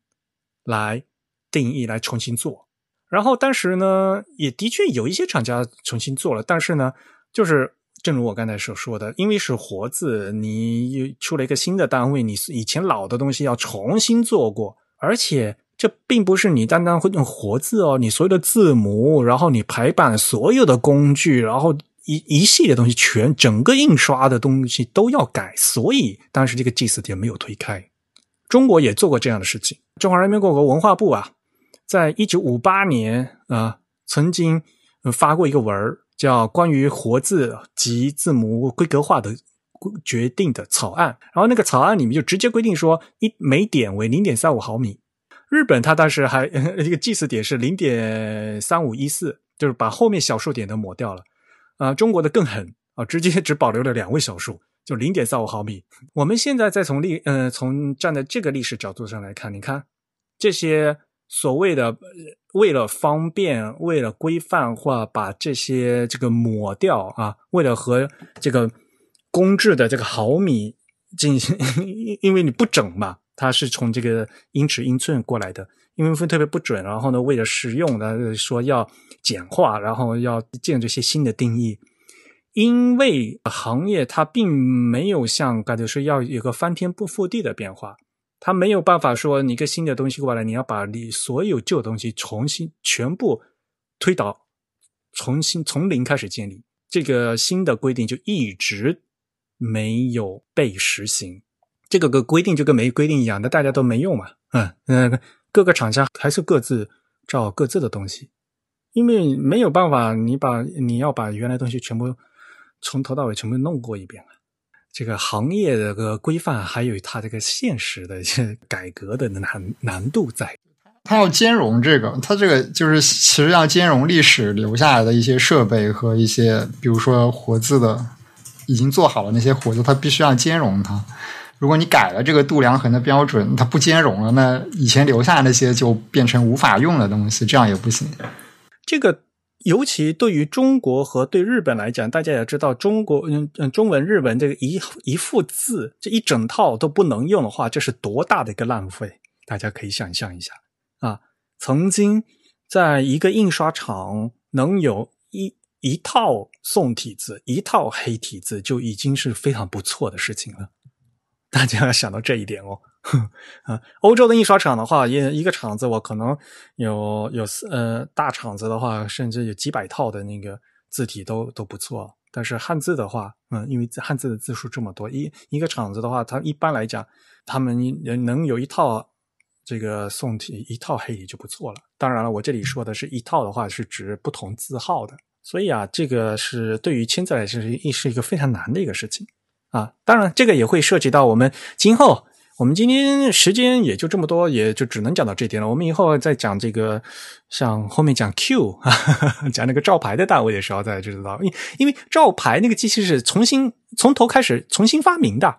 A: 来定义来重新做。然后当时呢，也的确有一些厂家重新做了，但是呢，就是正如我刚才所说的，因为是活字，你出了一个新的单位，你以前老的东西要重新做过，而且这并不是你单单会用活字哦，你所有的字母，然后你排版所有的工具，然后。一一系列东西，全整个印刷的东西都要改，所以当时这个 GS 点没有推开。中国也做过这样的事情。中华人民共和国文化部啊，在一九五八年啊，曾经发过一个文，叫《关于活字及字母规格化的决定的草案》。然后那个草案里面就直接规定说，一每点为零点三五毫米。日本它当时还 [laughs] 这个祭祀点是零点三五一四，就是把后面小数点都抹掉了。啊，中国的更狠啊，直接 [laughs] 只保留了两位小数，就零点三五毫米。我们现在再从历，呃，从站在这个历史角度上来看，你看这些所谓的为了方便、为了规范化，把这些这个抹掉啊，为了和这个公制的这个毫米进行，因为你不整嘛，它是从这个英尺、英寸过来的。因为分特别不准，然后呢，为了实用的说要简化，然后要建这些新的定义。因为行业它并没有像感觉说要有个翻天不覆地的变化，它没有办法说你一个新的东西过来，你要把你所有旧东西重新全部推倒，重新从零开始建立。这个新的规定就一直没有被实行。这个个规定就跟没规定一样，那大家都没用嘛，嗯嗯。各个厂家还是各自照各自的东西，因为没有办法，你把你要把原来东西全部从头到尾全部弄过一遍啊。这个行业的个规范还有它这个现实的一些改革的难难度在。
B: 它要兼容这个，它这个就是其实要兼容历史留下来的一些设备和一些，比如说活字的已经做好了那些活字，它必须要兼容它。如果你改了这个度量衡的标准，它不兼容了，那以前留下那些就变成无法用的东西，这样也不行。
A: 这个尤其对于中国和对日本来讲，大家也知道，中国嗯嗯中文日文这个一一幅字这一整套都不能用的话，这是多大的一个浪费？大家可以想象一下啊。曾经在一个印刷厂能有一一套宋体字，一套黑体字，就已经是非常不错的事情了。大家要 [laughs] 想到这一点哦，[laughs] 啊，欧洲的印刷厂的话，一一个厂子我可能有有呃大厂子的话，甚至有几百套的那个字体都都不错。但是汉字的话，嗯，因为汉字的字数这么多，一一个厂子的话，它一般来讲，他们能能有一套这个宋体，一套黑体就不错了。当然了，我这里说的是一套的话，是指不同字号的。所以啊，这个是对于签字来说是是一个非常难的一个事情。啊，当然，这个也会涉及到我们今后。我们今天时间也就这么多，也就只能讲到这点了。我们以后再讲这个，像后面讲 Q，啊 [laughs] 讲那个照牌的单位的时候，再知道。因因为照牌那个机器是重新从头开始重新发明的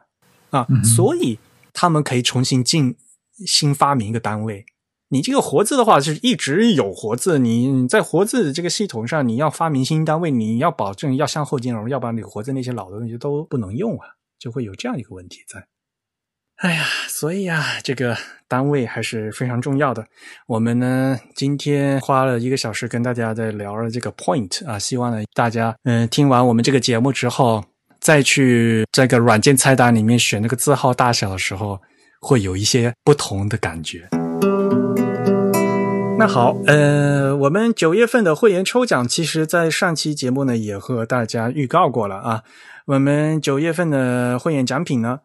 A: 啊，所以他们可以重新进新发明一个单位你这个活字的话是一直有活字，你在活字这个系统上，你要发明新单位，你要保证要向后兼容，要不然你活字那些老的东西都不能用啊，就会有这样一个问题在。哎呀，所以啊，这个单位还是非常重要的。我们呢，今天花了一个小时跟大家在聊了这个 point 啊，希望呢大家嗯听完我们这个节目之后，再去这个软件菜单里面选那个字号大小的时候，会有一些不同的感觉。那好，呃，我们九月份的会员抽奖，其实在上期节目呢也和大家预告过了啊。我们九月份的会员奖品呢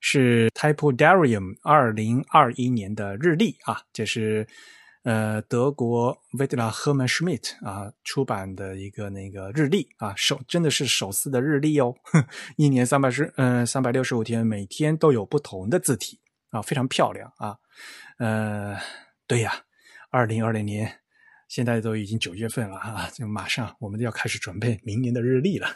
A: 是 Type Darium 二零二一年的日历啊，这是呃德国 v i t l a Hermann Schmidt 啊出版的一个那个日历啊，手真的是手撕的日历哦，[laughs] 一年三百十嗯三百六十五天，每天都有不同的字体啊，非常漂亮啊，呃，对呀。二零二零年，现在都已经九月份了啊，[laughs] 就马上我们要开始准备明年的日历了。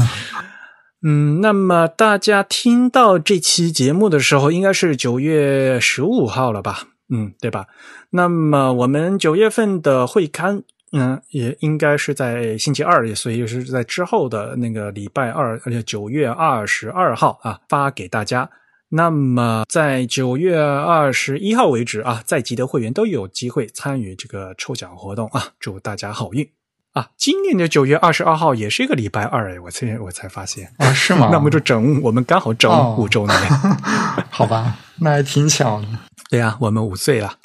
A: [laughs] 嗯，那么大家听到这期节目的时候，应该是九月十五号了吧？嗯，对吧？那么我们九月份的会刊，嗯，也应该是在星期二，所以是在之后的那个礼拜二，而且九月二十二号啊，发给大家。那么，在九月二十一号为止啊，在籍的会员都有机会参与这个抽奖活动啊！祝大家好运啊！今年的九月二十二号也是一个礼拜二哎，我才我才发现
B: 啊，是吗？
A: 那么就整我们刚好整五周年，[laughs]
B: 好吧？那还挺巧的。
A: 对呀，我们五岁了。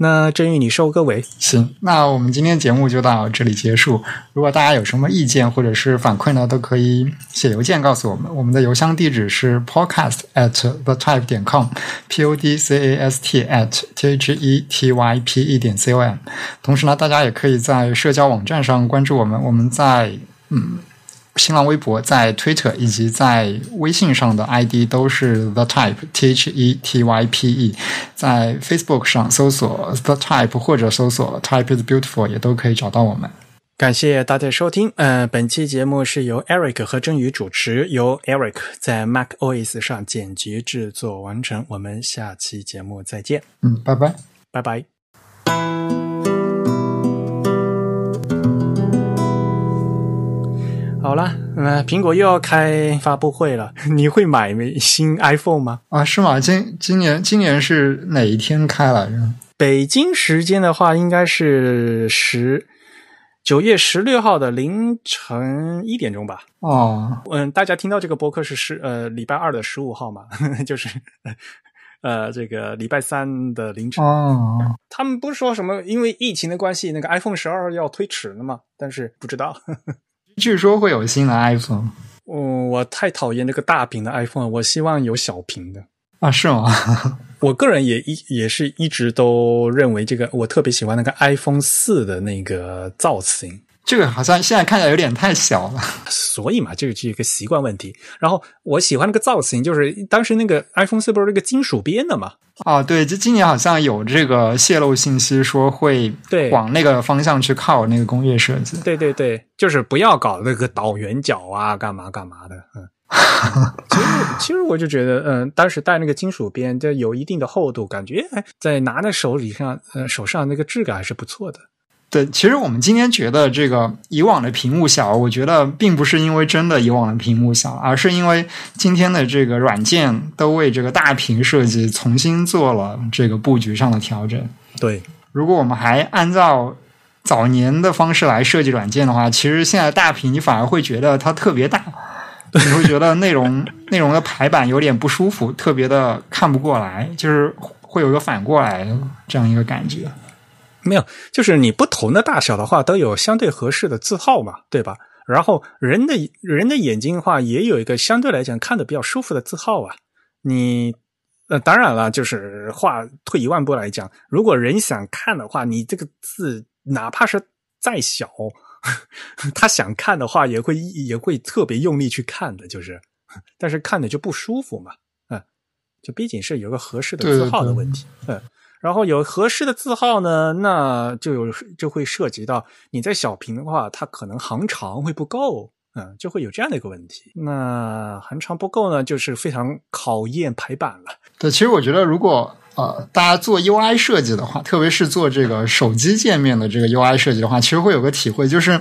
A: 那郑宇，你收个尾。
B: 行，那我们今天节目就到这里结束。如果大家有什么意见或者是反馈呢，都可以写邮件告诉我们。我们的邮箱地址是 podcast at the type 点 com，p o d c a s t at t h e t y p e 点 c o m。同时呢，大家也可以在社交网站上关注我们。我们在嗯。新浪微博、在 Twitter 以及在微信上的 ID 都是 The Type T H E T Y P E，在 Facebook 上搜索 The Type 或者搜索 Type is Beautiful 也都可以找到我们。
A: 感谢大家收听，呃，本期节目是由 Eric 和真宇主持，由 Eric 在 Mac OS 上剪辑制作完成。我们下期节目再见。
B: 嗯，拜拜，
A: 拜拜。好了，呃，苹果又要开发布会了，[laughs] 你会买新 iPhone 吗？
B: 啊，是吗？今今年今年是哪一天开来着？
A: 北京时间的话，应该是十九月十六号的凌晨一点钟吧。
B: 哦，
A: 嗯，大家听到这个播客是十呃礼拜二的十五号嘛，[laughs] 就是呃这个礼拜三的凌晨。
B: 哦，
A: 他们不是说什么因为疫情的关系，那个 iPhone 十二要推迟了吗？但是不知道。
B: 据说会有新的 iPhone，
A: 嗯，我太讨厌那个大屏的 iPhone，我希望有小屏的
B: 啊，是吗？[laughs]
A: 我个人也一也是一直都认为这个，我特别喜欢那个 iPhone 四的那个造型。
B: 这个好像现在看起来有点太小了，
A: 所以嘛，这个是一个习惯问题。然后我喜欢那个造型，就是当时那个 iPhone 四不是那个金属边的嘛？
B: 哦，对，就今年好像有这个泄露信息，说会
A: 对
B: 往那个方向去靠那个工业设计。
A: 对对对，就是不要搞那个倒圆角啊，干嘛干嘛的。嗯，[laughs] 其实其实我就觉得，嗯，当时戴那个金属边，就有一定的厚度，感觉在拿在手里上，呃，手上那个质感还是不错的。
B: 对，其实我们今天觉得这个以往的屏幕小，我觉得并不是因为真的以往的屏幕小，而是因为今天的这个软件都为这个大屏设计重新做了这个布局上的调整。
A: 对，
B: 如果我们还按照早年的方式来设计软件的话，其实现在大屏你反而会觉得它特别大，[laughs] 你会觉得内容内容的排版有点不舒服，特别的看不过来，就是会有一个反过来这样一个感觉。
A: 没有，就是你不同的大小的话，都有相对合适的字号嘛，对吧？然后人的人的眼睛的话，也有一个相对来讲看的比较舒服的字号啊。你呃，当然了，就是话退一万步来讲，如果人想看的话，你这个字哪怕是再小，[laughs] 他想看的话，也会也会特别用力去看的，就是，[laughs] 但是看的就不舒服嘛，嗯，就毕竟是有个合适的字号的问题，嗯。然后有合适的字号呢，那就有就会涉及到你在小屏的话，它可能行长会不够，嗯，就会有这样的一个问题。那行长不够呢，就是非常考验排版了。
B: 对，其实我觉得如果呃，大家做 UI 设计的话，特别是做这个手机界面的这个 UI 设计的话，其实会有个体会，就是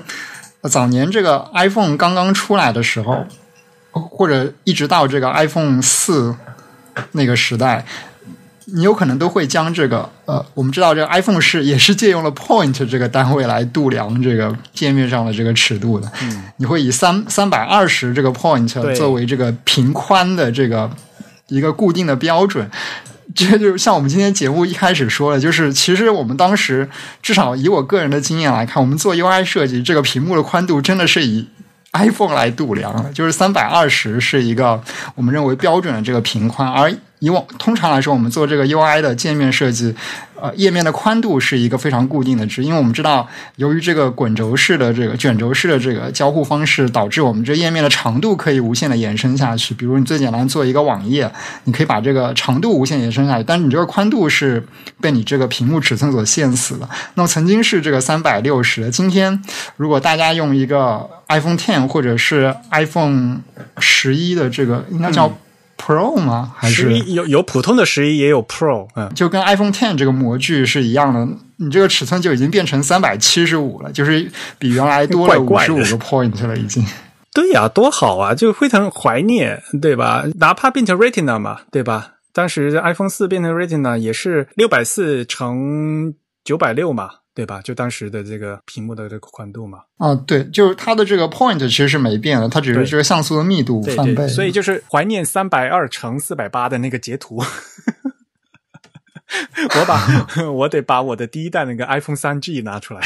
B: 早年这个 iPhone 刚刚出来的时候，或者一直到这个 iPhone 四那个时代。你有可能都会将这个呃，我们知道这个 iPhone 是也是借用了 point 这个单位来度量这个界面上的这个尺度的。
A: 嗯，
B: 你会以三三百二十这个 point 作为这个屏宽的这个一个固定的标准。这就像我们今天节目一开始说的，就是其实我们当时至少以我个人的经验来看，我们做 UI 设计，这个屏幕的宽度真的是以。iPhone 来度量，就是三百二十是一个我们认为标准的这个屏宽，而以往通常来说，我们做这个 UI 的界面设计。呃，页面的宽度是一个非常固定的值，因为我们知道，由于这个滚轴式的这个卷轴式的这个交互方式，导致我们这页面的长度可以无限的延伸下去。比如你最简单做一个网页，你可以把这个长度无限延伸下去，但是你这个宽度是被你这个屏幕尺寸所限死的。那么曾经是这个三百六十，今天如果大家用一个 iPhone Ten 或者是 iPhone 十一的这个，应该叫。Pro 吗？还是
A: 有有普通的十一，也有 Pro，嗯，
B: 就跟 iPhone Ten 这个模具是一样的。你这个尺寸就已经变成三百七十五了，就是比原来多了五十五个 point 了，已经。[laughs]
A: 对呀，多好啊！就非常怀念，对吧？哪怕变成 Retina 嘛，对吧？当时 iPhone 四变成 Retina 也是六百四乘九百六嘛。对吧？就当时的这个屏幕的这个宽度嘛。
B: 啊，对，就是它的这个 point 其实是没变的，它只是这个像素的密度翻倍。
A: 所以就是怀念三百二乘四百八的那个截图。[laughs] 我把 [laughs] 我得把我的第一代那个 iPhone 三 G 拿出来。